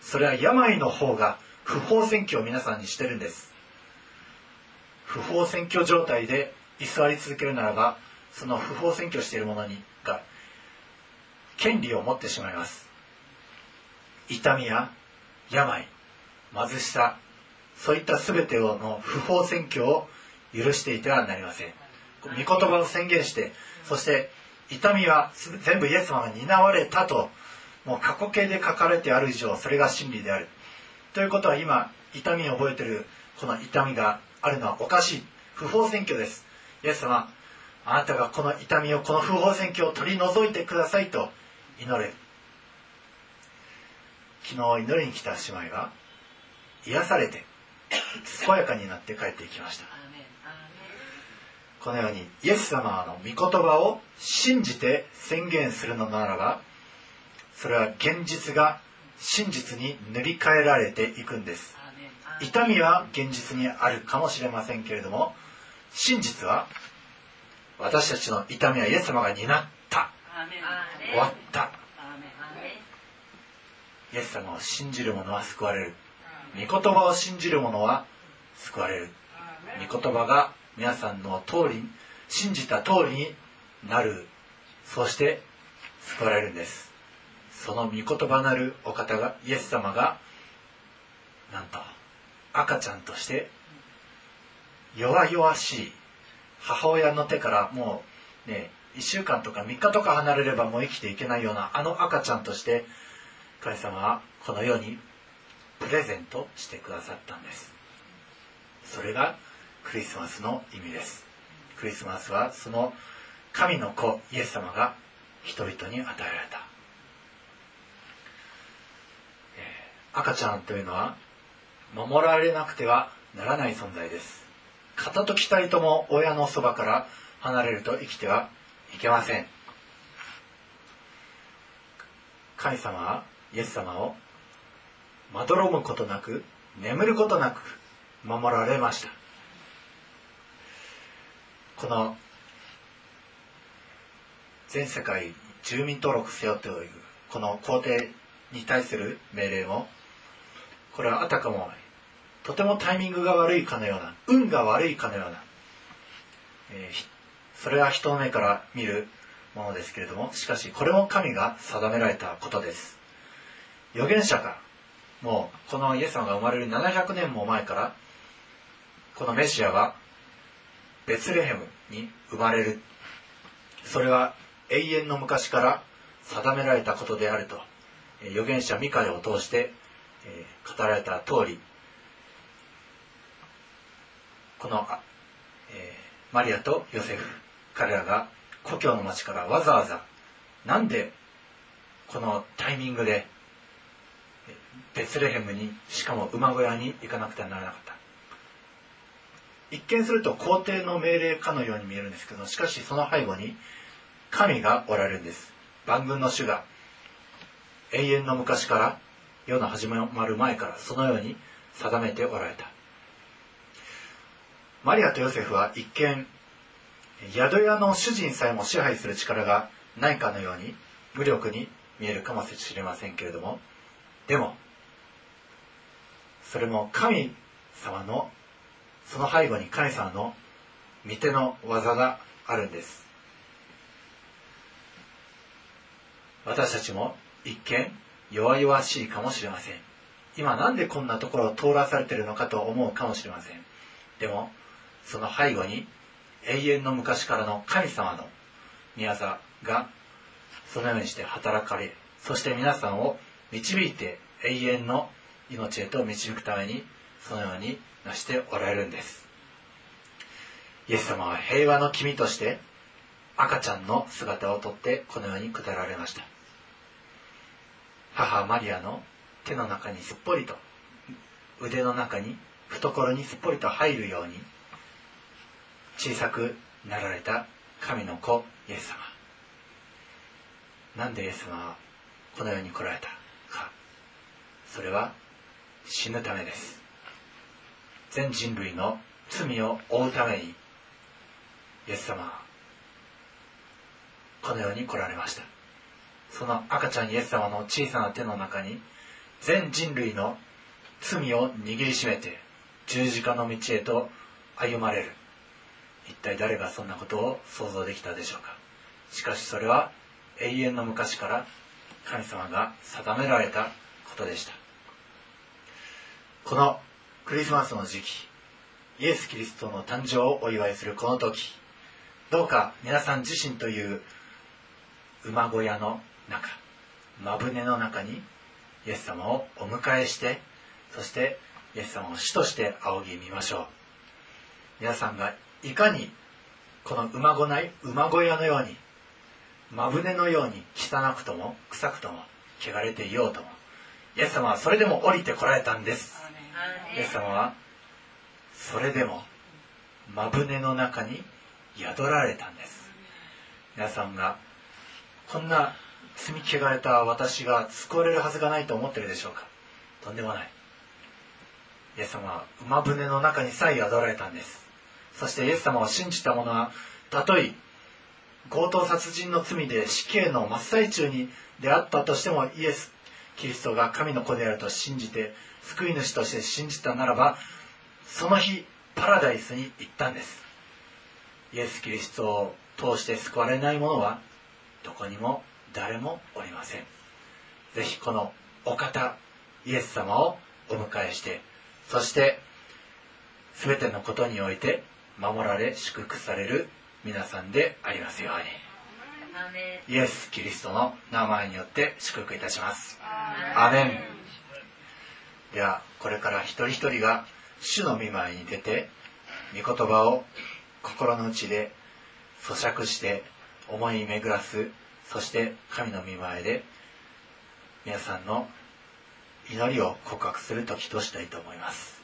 それは病の方が不法占拠を皆さんにしてるんです。不法占拠状態で居座り続けるならばその不法占拠している者にが権利を持ってしまいます。痛みや病貧しさそういった全てをの不法占拠を許していてはなりません。御言葉を宣言してそして痛みは全部イエス様が担われたともう過去形で書かれてある以上それが真理である。ということは今痛みを覚えてるこの痛みがあるのはおかしい。不法占拠です。イエス様あなたがこの痛みをこの不法占拠を取り除いてくださいと祈れ。昨日祈りに来た姉妹が癒されて健やかになって帰っていきました。このようにイエス様の御言葉を信じて宣言するのならばそれは現実が真実に塗り替えられていくんです。痛みは現実にあるかもしれませんけれども真実は私たちの痛みはイエス様が担っ終わった。イエス様を信じる者は救われる。御言葉を信じる者は救われる。御言葉が皆さんの通り信じた通りになる。そして救われるんです。その御言葉なるお方がイエス様がなんと赤ちゃんとして弱々しい母親の手からもうね1週間とか3日とか離れればもう生きていけないようなあの赤ちゃんとして神様はこの世にプレゼントしてくださったんです。それがクリスマスの意味です。クリスマスはその神の子イエス様が人々に与えられた。え赤ちゃんというのは守られなくてはならない存在です。片時たりとも親のそばから離れると生きてはいけません。神様はイエス様をまどろむことなく眠ることなく守られました。この全世界住民登録せよというこの皇帝に対する命令もこれはあたかもとてもタイミングが悪いかのような運が悪いかのようなえーそれは人の目から見るものですけれどもしかしこれも神が定められたことです。預言者がもうこのイエス様が生まれる700年も前からこのメシアはベツレヘムに生まれる。それは永遠の昔から定められたことであると預言者ミカヤを通して、語られた通りこの、えマリアとヨセフ。彼らが故郷の町からわざわざなんでこのタイミングでベツレヘムにしかも馬小屋に行かなくてはならなかった。一見すると皇帝の命令かのように見えるんですけどしかしその背後に神がおられるんです。万軍の主が永遠の昔から世の始まる前からそのように定めておられた。マリアとヨセフは一見宿屋の主人さえも支配する力がないかのように無力に見えるかもしれませんけれども。でもそれも神様のその背後に神様の御手の技があるんです。私たちも一見弱々しいかもしれません。今なんでこんなところを通らされてるのかと思うかもしれません。でもその背後に永遠の昔からの神様の宮業がそのようにして働かれそして皆さんを導いて永遠の命へと導くためにそのようになしておられるんです。イエス様は平和の君として赤ちゃんの姿をとってこのように下られました。母マリアの手の中にすっぽりと腕の中に懐にすっぽりと入るように小さくなられた神の子イエス様。なんでイエス様はこの世に来られたか。それは死ぬためです。全人類の罪を負うために。イエス様はこの世に来られました。その赤ちゃんイエス様の小さな手の中に全人類の罪を握りしめて十字架の道へと歩まれる。一体誰がそんなことを想像できたでしょうか？しかしそれは永遠の昔から神様が定められたことでした。このクリスマスの時期イエス・キリストの誕生をお祝いするこの時どうか皆さん自身という馬小屋の中間船の中にイエス様をお迎えしてそしてイエス様を主として仰ぎ見ましょう。皆さんがいかにこの馬小ない馬小屋のように真船のように汚くとも臭くとも汚れていようともイエス様はそれでも降りてこられたんです。イエス様はそれでも真船の中に宿られたんです。皆さんがこんな罪汚れた私が救われるはずがないと思ってるでしょうか？とんでもない。イエス様は馬船の中にさえ宿られたんですそしてイエス様を信じた者はたとえ強盗殺人の罪で死刑の真っ最中に出会ったとしてもイエス・キリストが神の子であると信じて救い主として信じたならばその日パラダイスに行ったんです。イエス・キリストを通して救われない者はどこにも誰もおりません。ぜひこのお方イエス様をお迎えしてそして全てのことにおいて守られ祝福される皆さんでありますように。イエス・キリストの名前によって祝福いたします。アーメン。ではこれから一人一人が主の御前に出て御言葉を心の内で咀嚼して思い巡らすそして神の御前で皆さんの祈りを告白する時としたいと思います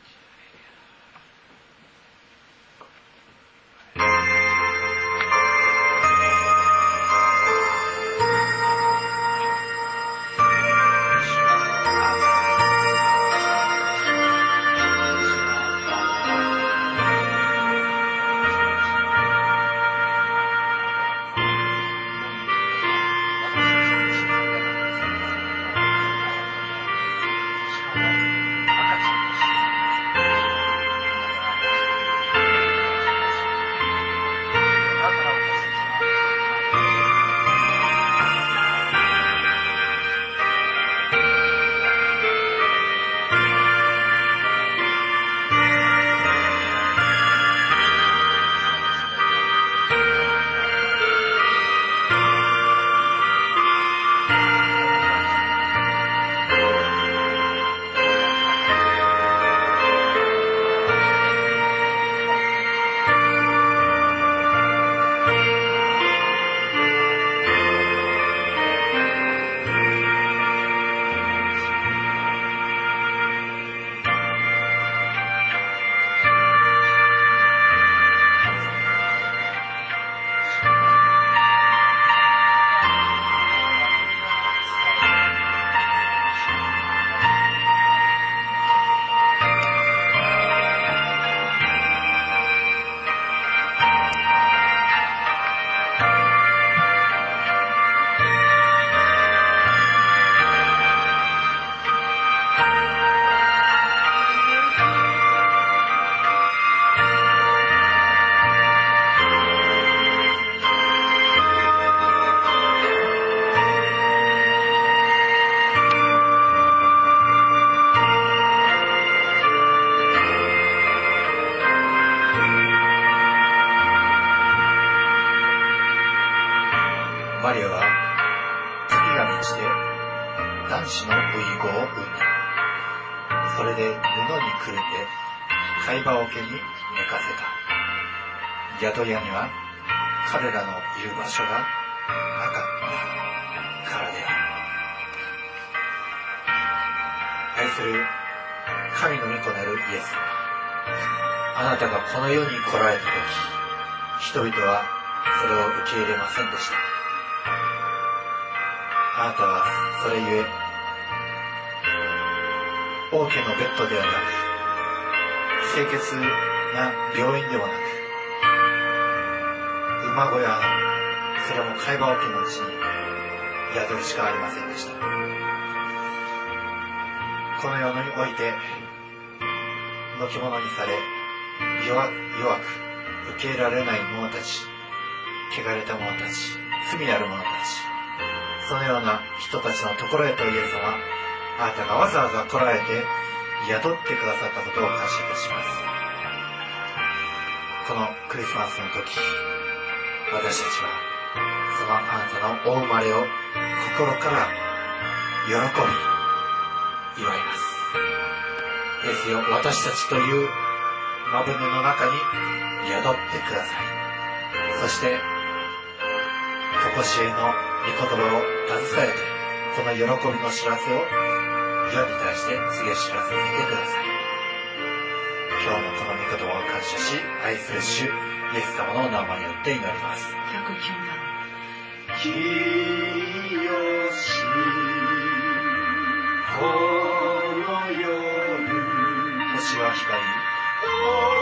あなたはそれゆえ王家のベッドではなく清潔な病院でもなく馬小屋それも貝羽桶のうちに宿るしかありませんでした。この世においてのき物にされ弱弱く受け入れられない者たち汚れた者たち罪ある者たち。そのような人たちのところへとイエス様あなたがわざわざ来られて宿ってくださったことを感謝いたします。このクリスマスの時私たちはそのあなたのお生まれを心から喜び祝います。ですよ私たちという真舟の中に宿ってください。そして常しえの御言葉を携えてこの喜びの知らせを世に対して告げ知らせてください。今日のこの御言葉を感謝し愛する主イエス様の名前によって祈ります。109番清しこの夜。星は光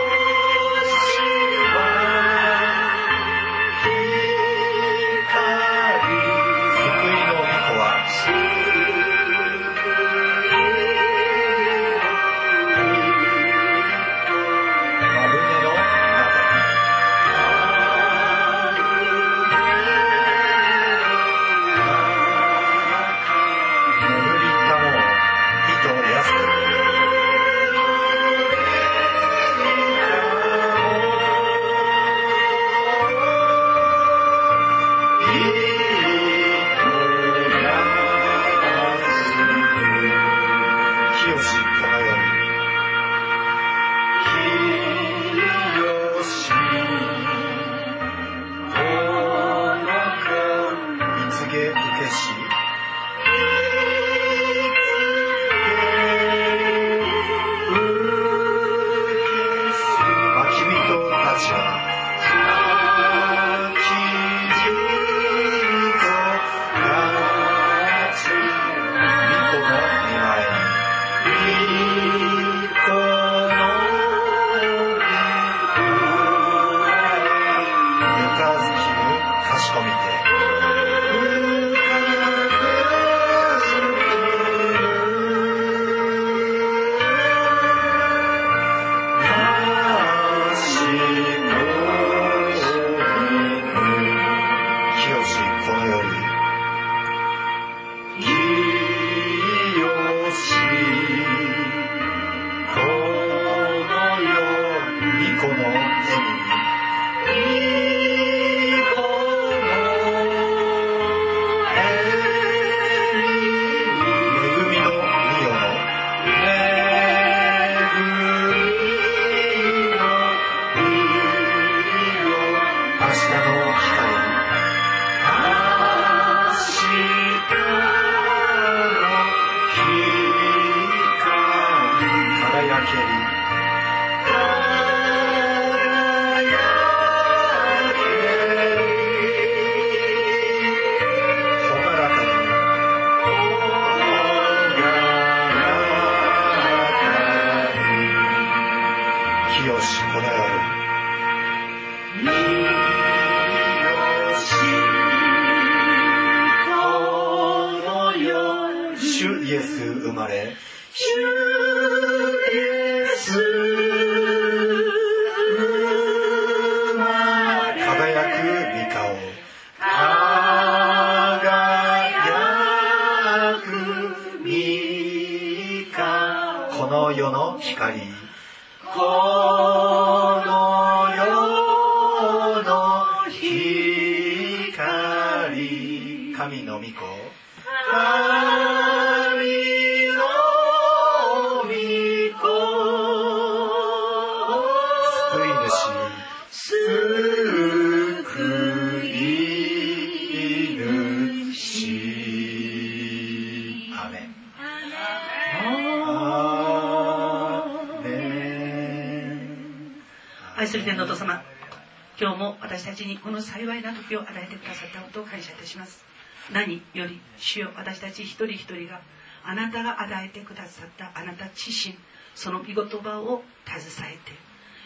の幸いな時を与えてくださったことを感謝いたします。何より主よ私たち一人一人があなたが与えてくださったあなた自身その御言葉を携えて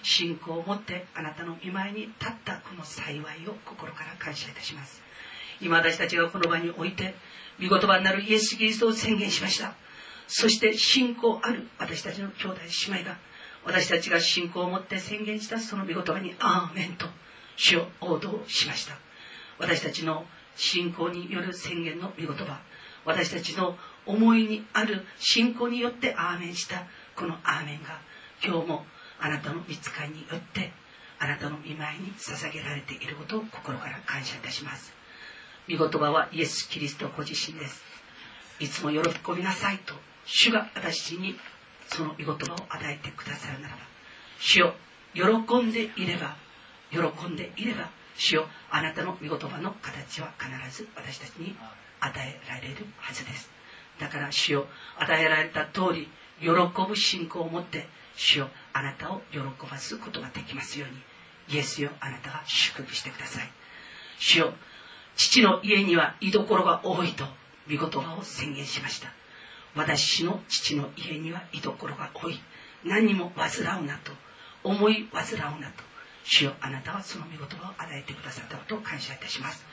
信仰を持ってあなたの見舞いに立ったこの幸いを心から感謝いたします。今私たちがこの場において御言葉になるイエス・キリストを宣言しました。そして信仰ある私たちの兄弟姉妹が私たちが信仰を持って宣言したその御言葉に「アーメン」と主を応答しました。私たちの信仰による宣言の御言葉。私たちの思いにある信仰によってアーメンした。このアーメンが今日もあなたの見つかりによってあなたの見舞いに捧げられていることを心から感謝いたします。御言葉はイエス・キリストご自身です。いつも喜びなさいと主が私にその御言葉を与えてくださるならば主よ喜んでいれば喜んでいれば主よあなたの御言葉の形は必ず私たちに与えられるはずです。だから主よ与えられた通り喜ぶ信仰を持って主よあなたを喜ばすことができますように。イエスよあなたが祝福してください。主よ父の家には居所が多いと御言葉を宣言しました。私の父の家には居所が多い。何も煩うなと思い煩うなと主よあなたはその御言葉を与えてくださったことを感謝いたします。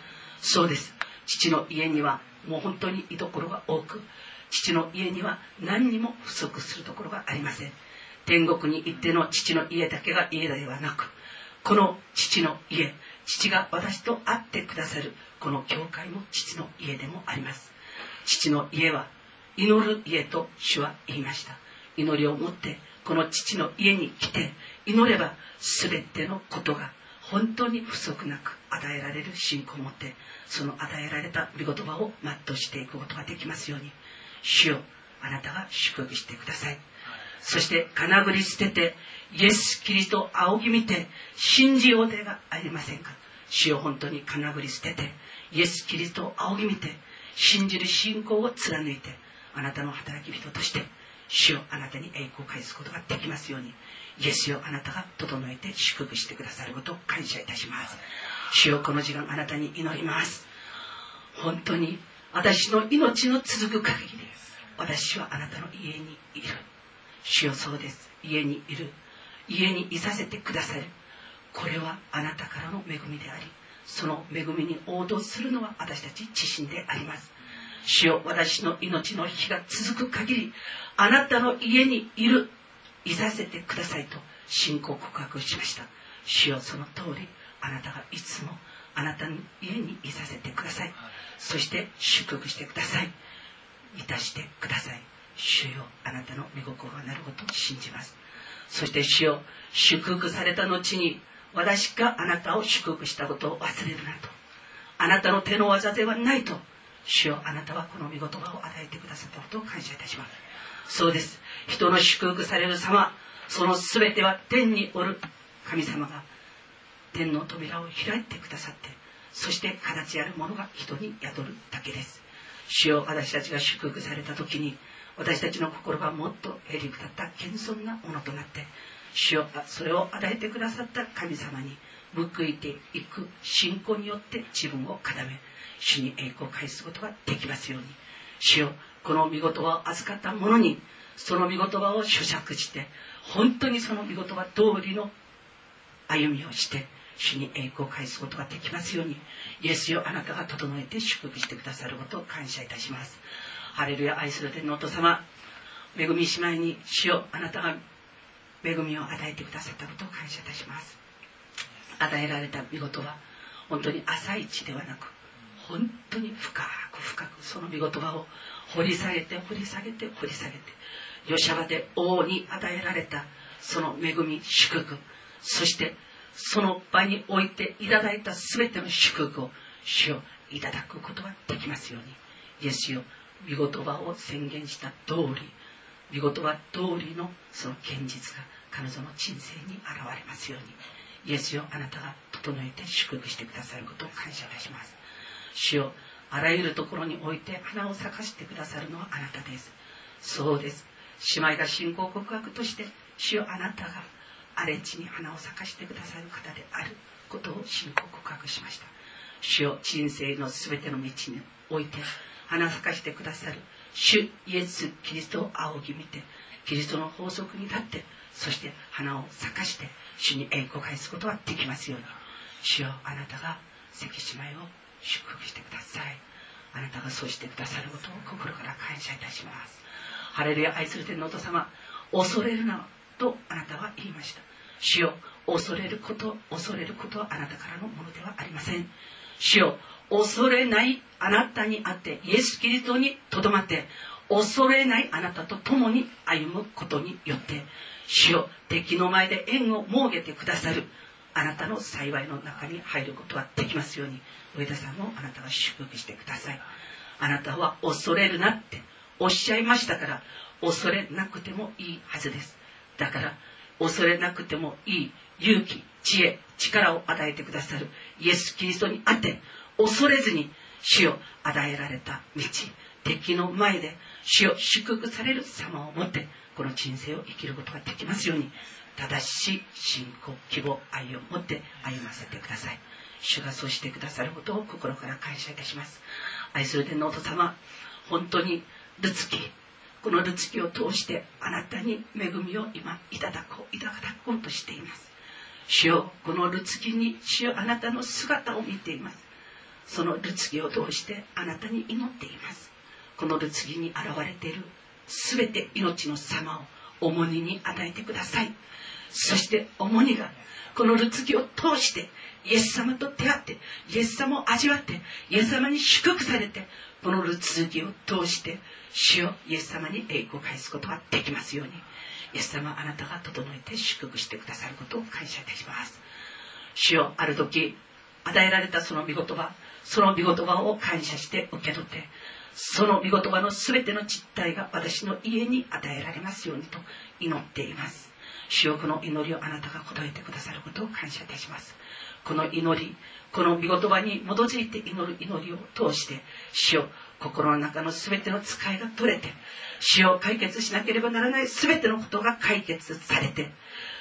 そうです。父の家にはもう本当に居所が多く父の家には何にも不足するところがありません。天国に行っての父の家だけが家ではなくこの父の家父が私と会ってくださるこの教会も父の家でもあります。父の家は祈る家と主は言いました。祈りを持ってこの父の家に来て祈れば全てのことが本当に不足なく与えられる信仰を持ってその与えられた御言葉を全うしていくことができますように主よあなたが祝福してください。そして金繰り捨ててイエス・キリスト仰ぎ見て信じようでがありませんか。主よ本当に金繰り捨ててイエス・キリスト仰ぎ見て信じる信仰を貫いてあなたの働き人として主よあなたに栄光を返すことができますように。イエスよあなたが整えて祝福してくださることを感謝いたします。主よこの時間あなたに祈ります。本当に私の命の続く限り私はあなたの家にいる。主よそうです。家にいる。家にいさせてくださる。これはあなたからの恵みでありその恵みに応答するのは私たち自身であります。主よ私の命の日が続く限りあなたの家にいるいさせてくださいと信仰告白しました。主よその通りあなたがいつもあなたの家にいさせてください。そして祝福してください。いたしてください。主よあなたの御心がなることを信じます。そして主よ祝福された後に私があなたを祝福したことを忘れるなと。あなたの手の技ではないと。主よあなたはこの御言葉を与えてくださったことを感謝いたします。そうです。人の祝福される様その全ては天におる。神様が天の扉を開いてくださってそして形あるものが人に宿るだけです。主よ私たちが祝福された時に私たちの心がもっとへりくだった謙遜なものとなって主よそれを与えてくださった神様に報いていく信仰によって自分を固め主に栄光を返すことができますように。主よこの御言葉を預かった者にその御言葉を咀嚼して本当にその御言葉通りの歩みをして主に栄光を返すことができますようにイエスよあなたが整えて祝福してくださることを感謝いたします。ハレルヤ愛する天のお父様恵み姉妹に主よあなたが恵みを与えてくださったことを感謝いたします。与えられた見事は本当に朝一ではなく本当に深く深くその見言葉を掘り下げて掘り下げて掘り下げて吉原で王に与えられたその恵み祝福そしてその場においていただいた全ての祝福を主よいただくことができますように。イエスよ御言葉を宣言した通り御言葉通りのその現実が彼女の人生に現れますように。イエスよあなたが整えて祝福してくださることを感謝いたします。主よあらゆるところにおいて花を咲かせてくださるのはあなたです。そうです。姉妹が信仰告白として主よあなたが荒れ地に花を咲かせてくださる方である。ことを信仰告白しました。主よ人生の全ての道において花咲かしてくださる。主イエス・キリストを仰ぎ見てキリストの法則に立ってそして花を咲かして主に栄光を返すことができますように。主よあなたが関姉妹を祝福してください。あなたがそうしてくださることを心から感謝いたします。ハレルヤ愛する天皇と様恐れるなとあなたは言いました。主よ恐れること恐れることはあなたからのものではありません。主よ恐れないあなたにあってイエス・キリストにとどまって恐れないあなたと共に歩むことによって主よ敵の前で縁を設けてくださるあなたの幸いの中に入ることができますように。上田さんもあなたが祝福してください。あなたは恐れるなっておっしゃいましたから恐れなくてもいいはずです。だから恐れなくてもいい勇気知恵力を与えてくださる。イエス・キリストにあって恐れずに主を与えられた道敵の前で主を祝福される様を持ってこの人生を生きることができますように正しい信仰希望愛を持って歩ませてください。主がそうしてくださることを心から感謝いたします。愛する天皇お父様本当にルツキこのルツキを通してあなたに恵みを今いただこういただこうとしています。主よこのルツキに主よあなたの姿を見ています。そのルツキを通してあなたに祈っています。このルツキに現れている全て命の様を重荷に与えてください。そして重荷がこのルツキを通してイエス様と出会ってイエス様を味わってイエス様に祝福されてこのルツキを通して主をイエス様に栄光を返すことができますようにイエス様あなたが整えて祝福してくださることを感謝いたします。主よある時与えられたその御言葉その御言葉を感謝して受け取ってその御言葉の全ての実態が私の家に与えられますようにと祈っています。主よこの祈りをあなたが答えてくださることを感謝いたします。この祈りこの御言葉に基づいて祈る祈りを通して主よ心の中の全ての使いが取れて死を解決しなければならない全てのことが解決されて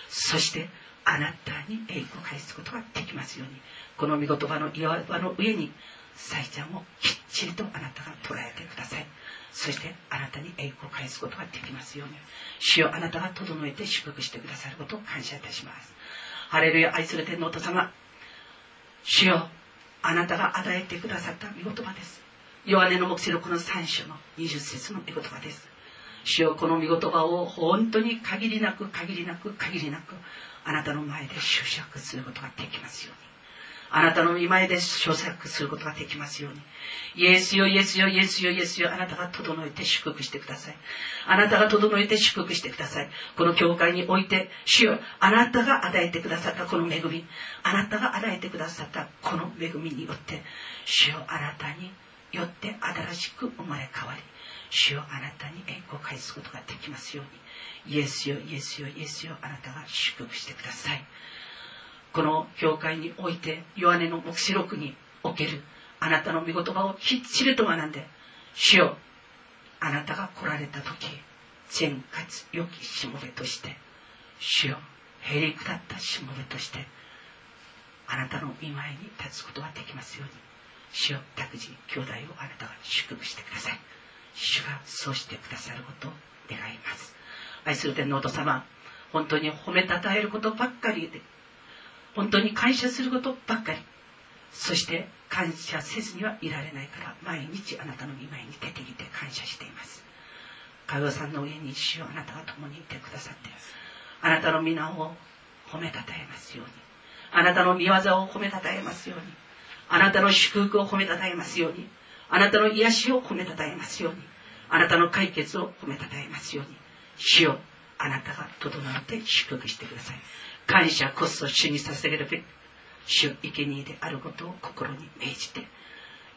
そしてあなたに栄光を返すことができますようにこの御言葉の岩場の上にサイちゃんをきっちりとあなたが捉えてください。そしてあなたに栄光を返すことができますように主よあなたが整えて祝福してくださることを感謝いたします。ハレルヤ愛する天皇と様主よあなたが与えてくださった御言葉です。ヨハネの目視録の3章の20節の御言葉です。主よこの御言葉を本当に限りなく限りなく限りなくあなたの前で執着することができますように。あなたの見前で咀嚼することができますように。イエスよイエスよイエスよイエスよあなたが整えて祝福してください。あなたが整えて祝福してください。この教会において主よあなたが与えてくださったこの恵み。あなたが与えてくださったこの恵みによって主よあなたによって新しく生まれ変わり。主よあなたに栄光を返すことができますように。イエスよイエスよイエスよあなたが祝福してください。この教会においてヨハネの黙示録におけるあなたの御言葉をきっちりと学んで主よあなたが来られた時善かつ良きしもべとして主よへりくだったしもべとしてあなたの見舞いに立つことができますように主よ拓司兄弟をあなたが祝福してください。主がそうしてくださることを願います。愛する天皇お父様本当に褒めたたえることばっかりで本当に感謝することばっかり。そして感謝せずにはいられないから毎日あなたの見舞いに出てきて感謝しています。佳代さんの上に主をあなたが共にいてくださってあなたの皆を褒めたたえますように。あなたの見業を褒めたたえますように。あなたの祝福を褒めたたえますように。あなたの癒しを褒めたたえますように。あなたの解決を褒めたたえますように。主よあなたが整えて祝福してください。感謝こそ主に捧げるべき主生贄であることを心に銘じて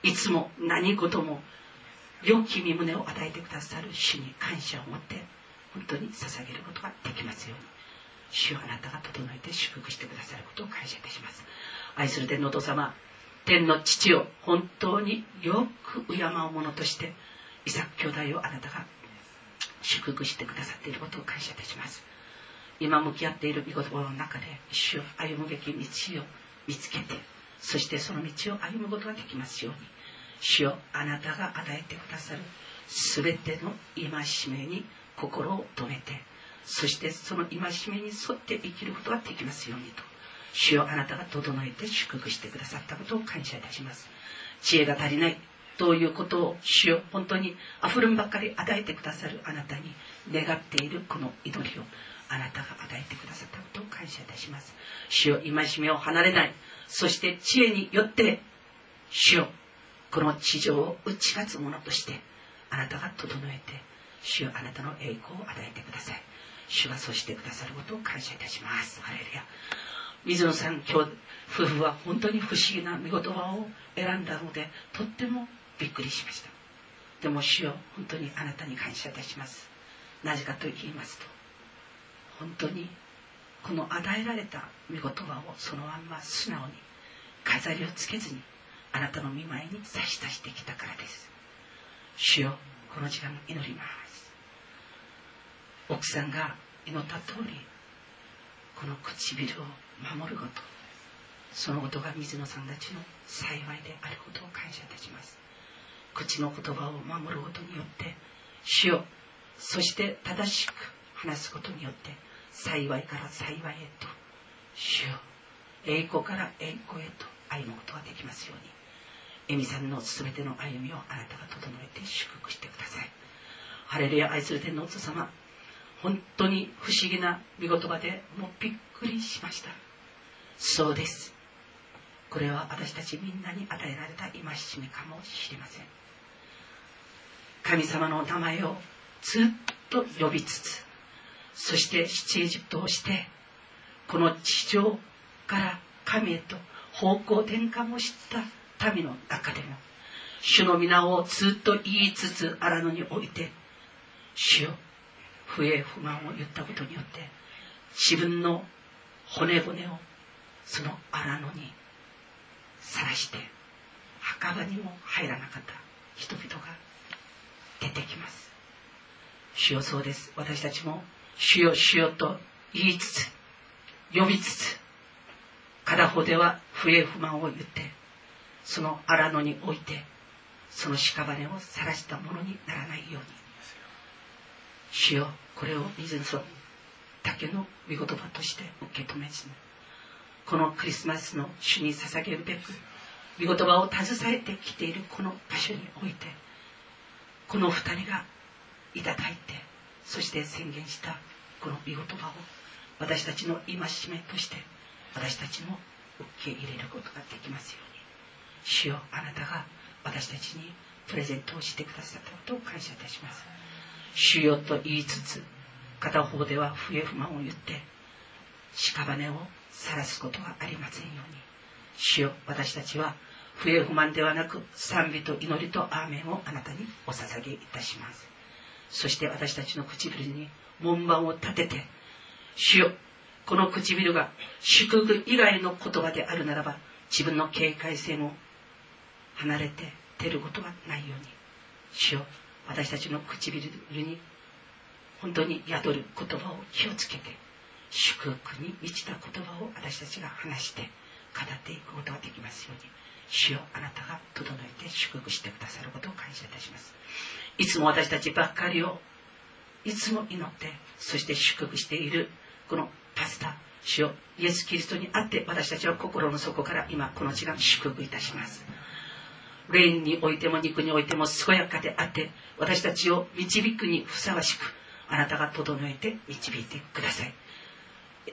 いつも何事も良き身胸を与えてくださる主に感謝を持って本当に捧げることができますように主よあなたが整えて祝福してくださることを感謝いたします。愛する天のお父様天の父を本当によく敬う者としてイサク兄弟をあなたが祝福してくださっていることを感謝いたします。今向き合っている御言葉の中で主を歩むべき道を見つけてそしてその道を歩むことができますように主よあなたが与えてくださる全ての戒めに心を止めてそしてその戒めに沿って生きることができますようにと主よあなたが整えて祝福してくださったことを感謝いたします。知恵が足りないということを主よ本当に溢れんばっかり与えてくださるあなたに願っているこの祈りをあなたが与えてくださったことを感謝いたします。主よ戒めを離れない。そして知恵によって主よこの地上を打ち勝つ者としてあなたが整えて主よあなたの栄光を与えてください。主がそうしてくださることを感謝いたします。ハレルヤ。水野さん今日夫婦は本当に不思議な見言葉を選んだのでとってもびっくりしました。でも主よ本当にあなたに感謝いたします。なぜかと言いますと本当にこの与えられた御言葉をそのまんま素直に飾りをつけずにあなたの見舞いに差し出してきたからです。主よこの時間祈ります。奥さんが祈った通りこの唇を守ることそのことが水野さんたちの幸いであることを感謝いたします。口の言葉を守ることによって主よそして正しく話すことによって幸いから幸いへと主よ栄光から栄光へと歩むことができますように。エミさんの全ての歩みをあなたが整えて祝福してください。ハレルヤ愛する天のお父様本当に不思議な見言葉でもうびっくりしました。そうです。これは私たちみんなに与えられた戒めかもしれません。神様の名前をずっと呼びつつそして七エジプトをしてこの地上から神へと方向転換をした民の中でも主の皆をずっと言いつつ荒野において主よ不平不満を言ったことによって自分の骨骨をその荒野にさらして墓場にも入らなかった人々が出てきます。主よそうです。私たちも主よ主よと言いつつ呼びつつ片方では不平不満を言ってその荒野においてその屍を晒したものにならないように。主よこれを水のだけの御言葉として受け止めずにこのクリスマスの主に捧げるべく御言葉を携えてきているこの場所においてこの二人がいただいてそして宣言したこの御言葉を私たちの戒めとして私たちも受け入れることができますように。主よあなたが私たちにプレゼントをしてくださったことを感謝いたします。主よと言いつつ片方では不平不満を言って屍を晒すことはありませんように。主よ私たちは不平不満ではなく賛美と祈りとアーメンをあなたにお捧げいたします。そして私たちの唇に門番を立てて主よこの唇が祝福以外の言葉であるならば自分の警戒線を離れて出ることはないように主よ私たちの唇に本当に宿る言葉を気をつけて祝福に満ちた言葉を私たちが話して語っていくことができますように主よあなたが整えて祝福してくださることを感謝いたします。いつも私たちばっかりをいつも祈ってそして祝福しているこのパスタ主よイエス・キリストにあって私たちは心の底から今この時間祝福いたします。霊においても肉においても健やかであって私たちを導くにふさわしくあなたが整えて導いてください。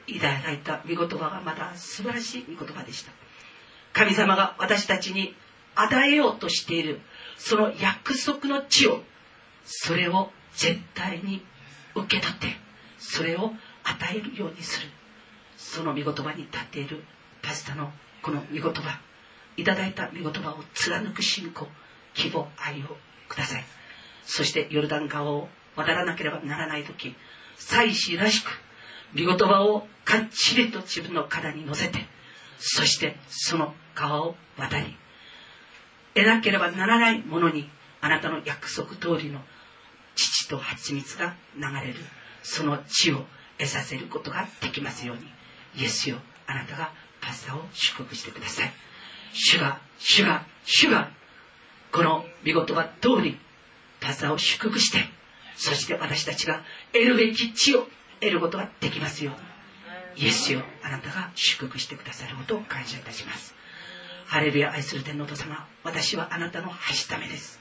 いただいた御言葉がまた素晴らしい御言葉でした。神様が私たちに与えようとしているその約束の地をそれを絶対に受け取ってそれを与えるようにする。その御言葉に立っているパスタのこの御言葉。いただいた御言葉を貫く信仰希望愛をください。そしてヨルダン川を渡らなければならない時祭司らしく御言葉をかっちりと自分の体に乗せてそしてその川を渡り得なければならないものにあなたの約束通りの父と蜂蜜が流れるその地を得させることができますようにイエスよあなたがパスタを祝福してください。主が主が主がこの見事は通りパスタを祝福してそして私たちが得るべき地を得ることができますようにイエスよあなたが祝福してくださることを感謝いたします。ハレルヤ愛する天皇と様私はあなたのはしためです。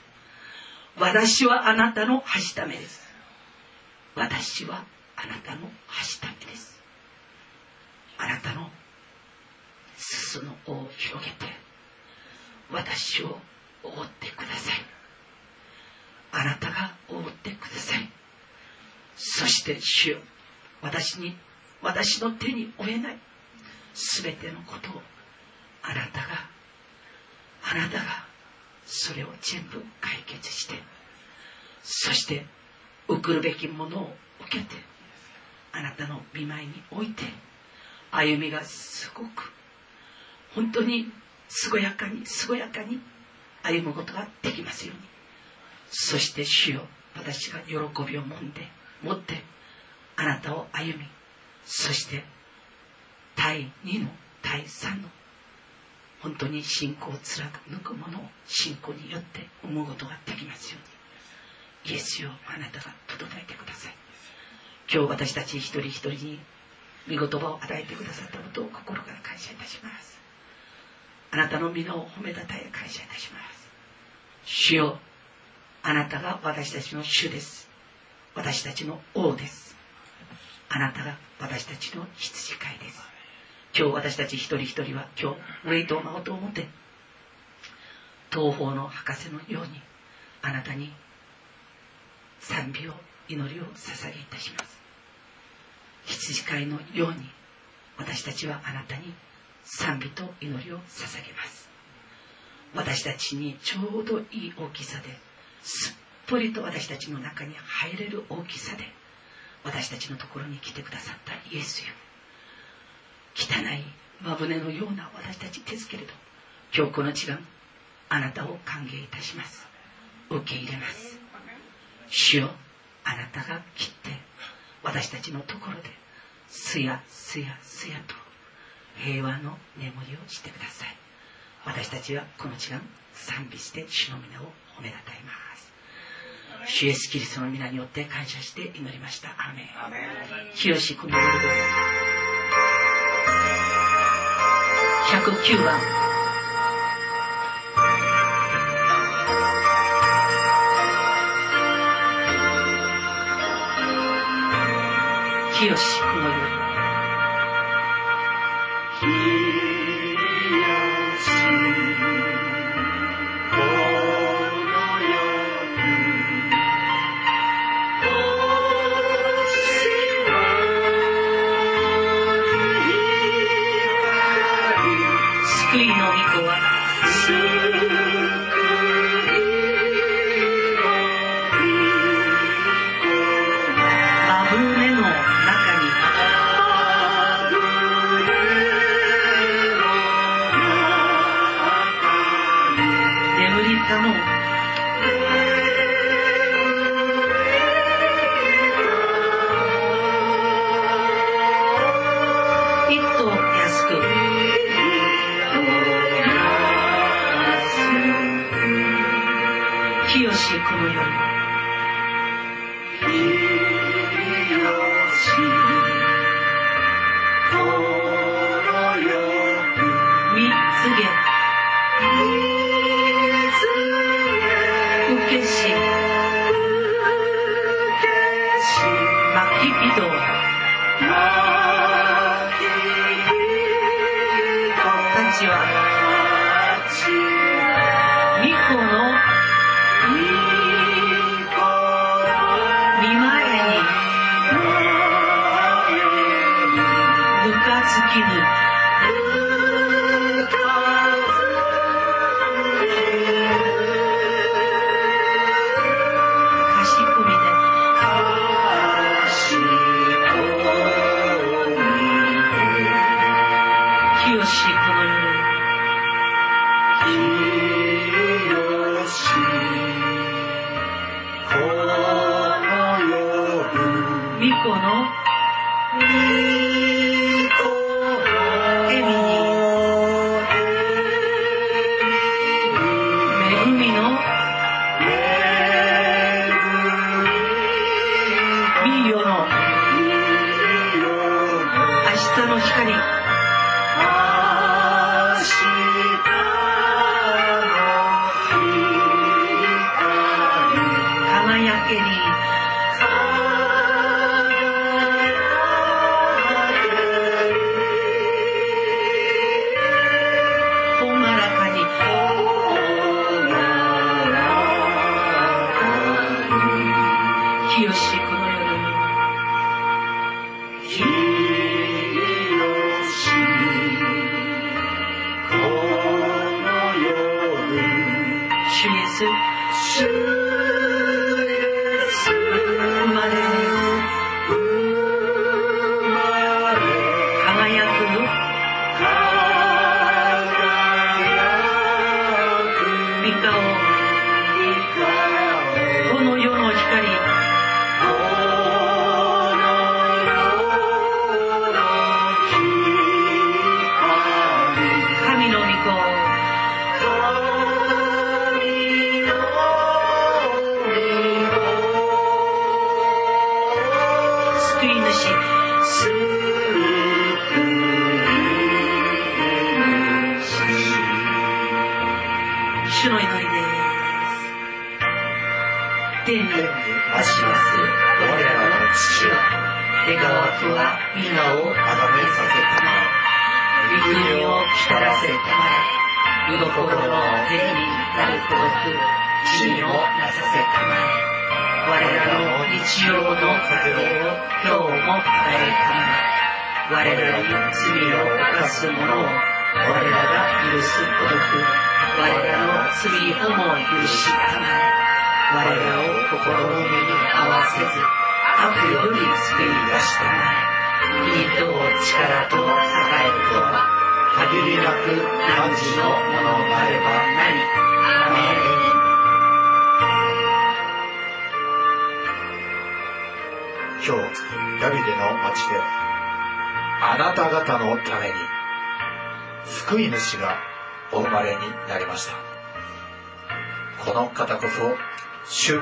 私はあなたのはしためです。私はあなたのはしためです。あなたの裾の尾を広げて私を覆ってください。あなたが覆ってください。そして主よ私に私の手に負えない全てのことをあなたがあなたがそれを全部解決してそして送るべきものを受けてあなたの見舞いに置いて歩みがすごく本当に健やかに健やかに歩むことができますように。そして主よ私が喜びを持って持ってあなたを歩みそして第2の第3の本当に信仰を貫くものを信仰によって思うことができますように。イエスよあなたが整えてください。今日私たち一人一人に御言葉を与えてくださったことを心から感謝いたします。あなたの皆を褒めたたえ感謝いたします。主よあなたが私たちの主です。私たちの王です。あなたが私たちの羊飼いです。今日私たち一人一人は今日ウェイトを守と思って東方の博士のようにあなたに賛美を祈りを捧げいたします。羊飼いのように私たちはあなたに賛美と祈りを捧げます。私たちにちょうどいい大きさですっぽりと私たちの中に入れる大きさで私たちのところに来てくださったイエスよ。汚い真舟のような私たちですけれど今日この時間あなたを歓迎いたします。受け入れます。主よあなたが切って私たちのところですやすやすやと平和の眠りをしてください。私たちはこの時間賛美して主の皆を褒めたたえます。主イエスキリストの皆によって感謝して祈りました。アーメン。清しこの夜です109番清志の夜。眠り我らに罪を犯す者を我らが許すごとく我らの罪をも許したまえ我らを心の目に合わせず悪より救い。出したまえ国と力と栄えるとは限りなく何時のものなればなりアメン今日ダビデの町ではあなた方のために救い主がお生まれになりました。この方こそ主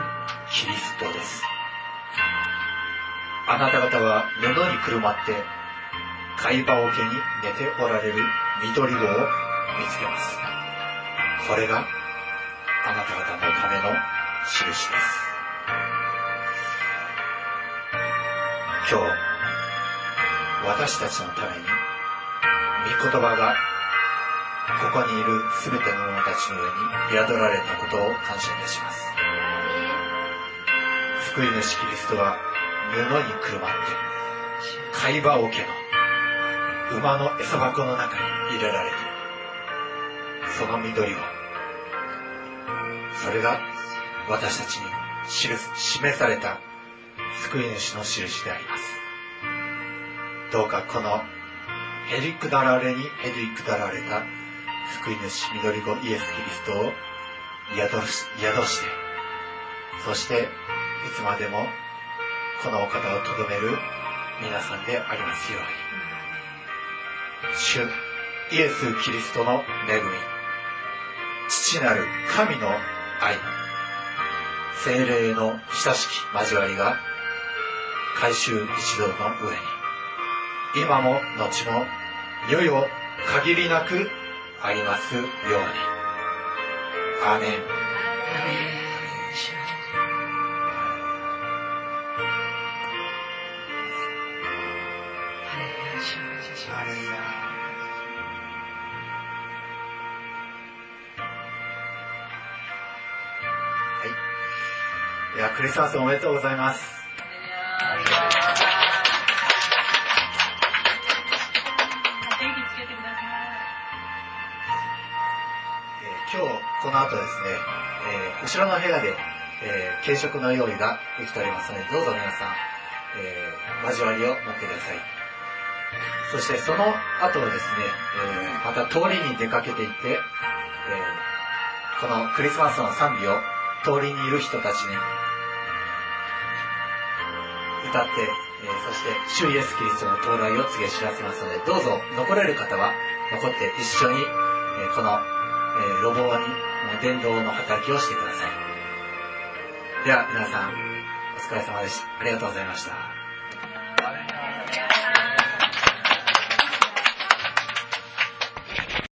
キリストです。あなた方は布にくるまって貝羽桶に寝ておられる緑子を見つけます。これがあなた方のための印です。今日私たちのために御言葉がここにいる全ての者たちの上に宿られたことを感謝いたします。救い主キリストは布にくるまって貝羽桶の馬の餌箱の中に入れられてその緑をそれが私たちに示された救い主の印であります。どうかこのへりくだられにへりくだられた救い主緑子イエス・キリストを宿し宿してそしていつまでもこのお方をとどめる皆さんでありますように。主イエス・キリストの恵み父なる神の愛精霊の親しき交わりが改宗一同の上に。今も後も世々限りなくありますようにアーメンはい。では、クリスマスおめでとうございます。この後ですね、えー後ろの部屋で、えー軽食の用意ができておりますので、どうぞ皆さん、えー交わりを持ってください。そしてその後ですね、えまた通りに出かけていって、えこのクリスマスの賛美を通りにいる人たちに歌って、えそして主イエス・キリストの到来を告げ知らせますので、どうぞ残れる方は残って一緒に、えこの、えー路傍に伝道の働きをしてください。では皆さん、お疲れ様でした。ありがとうございました。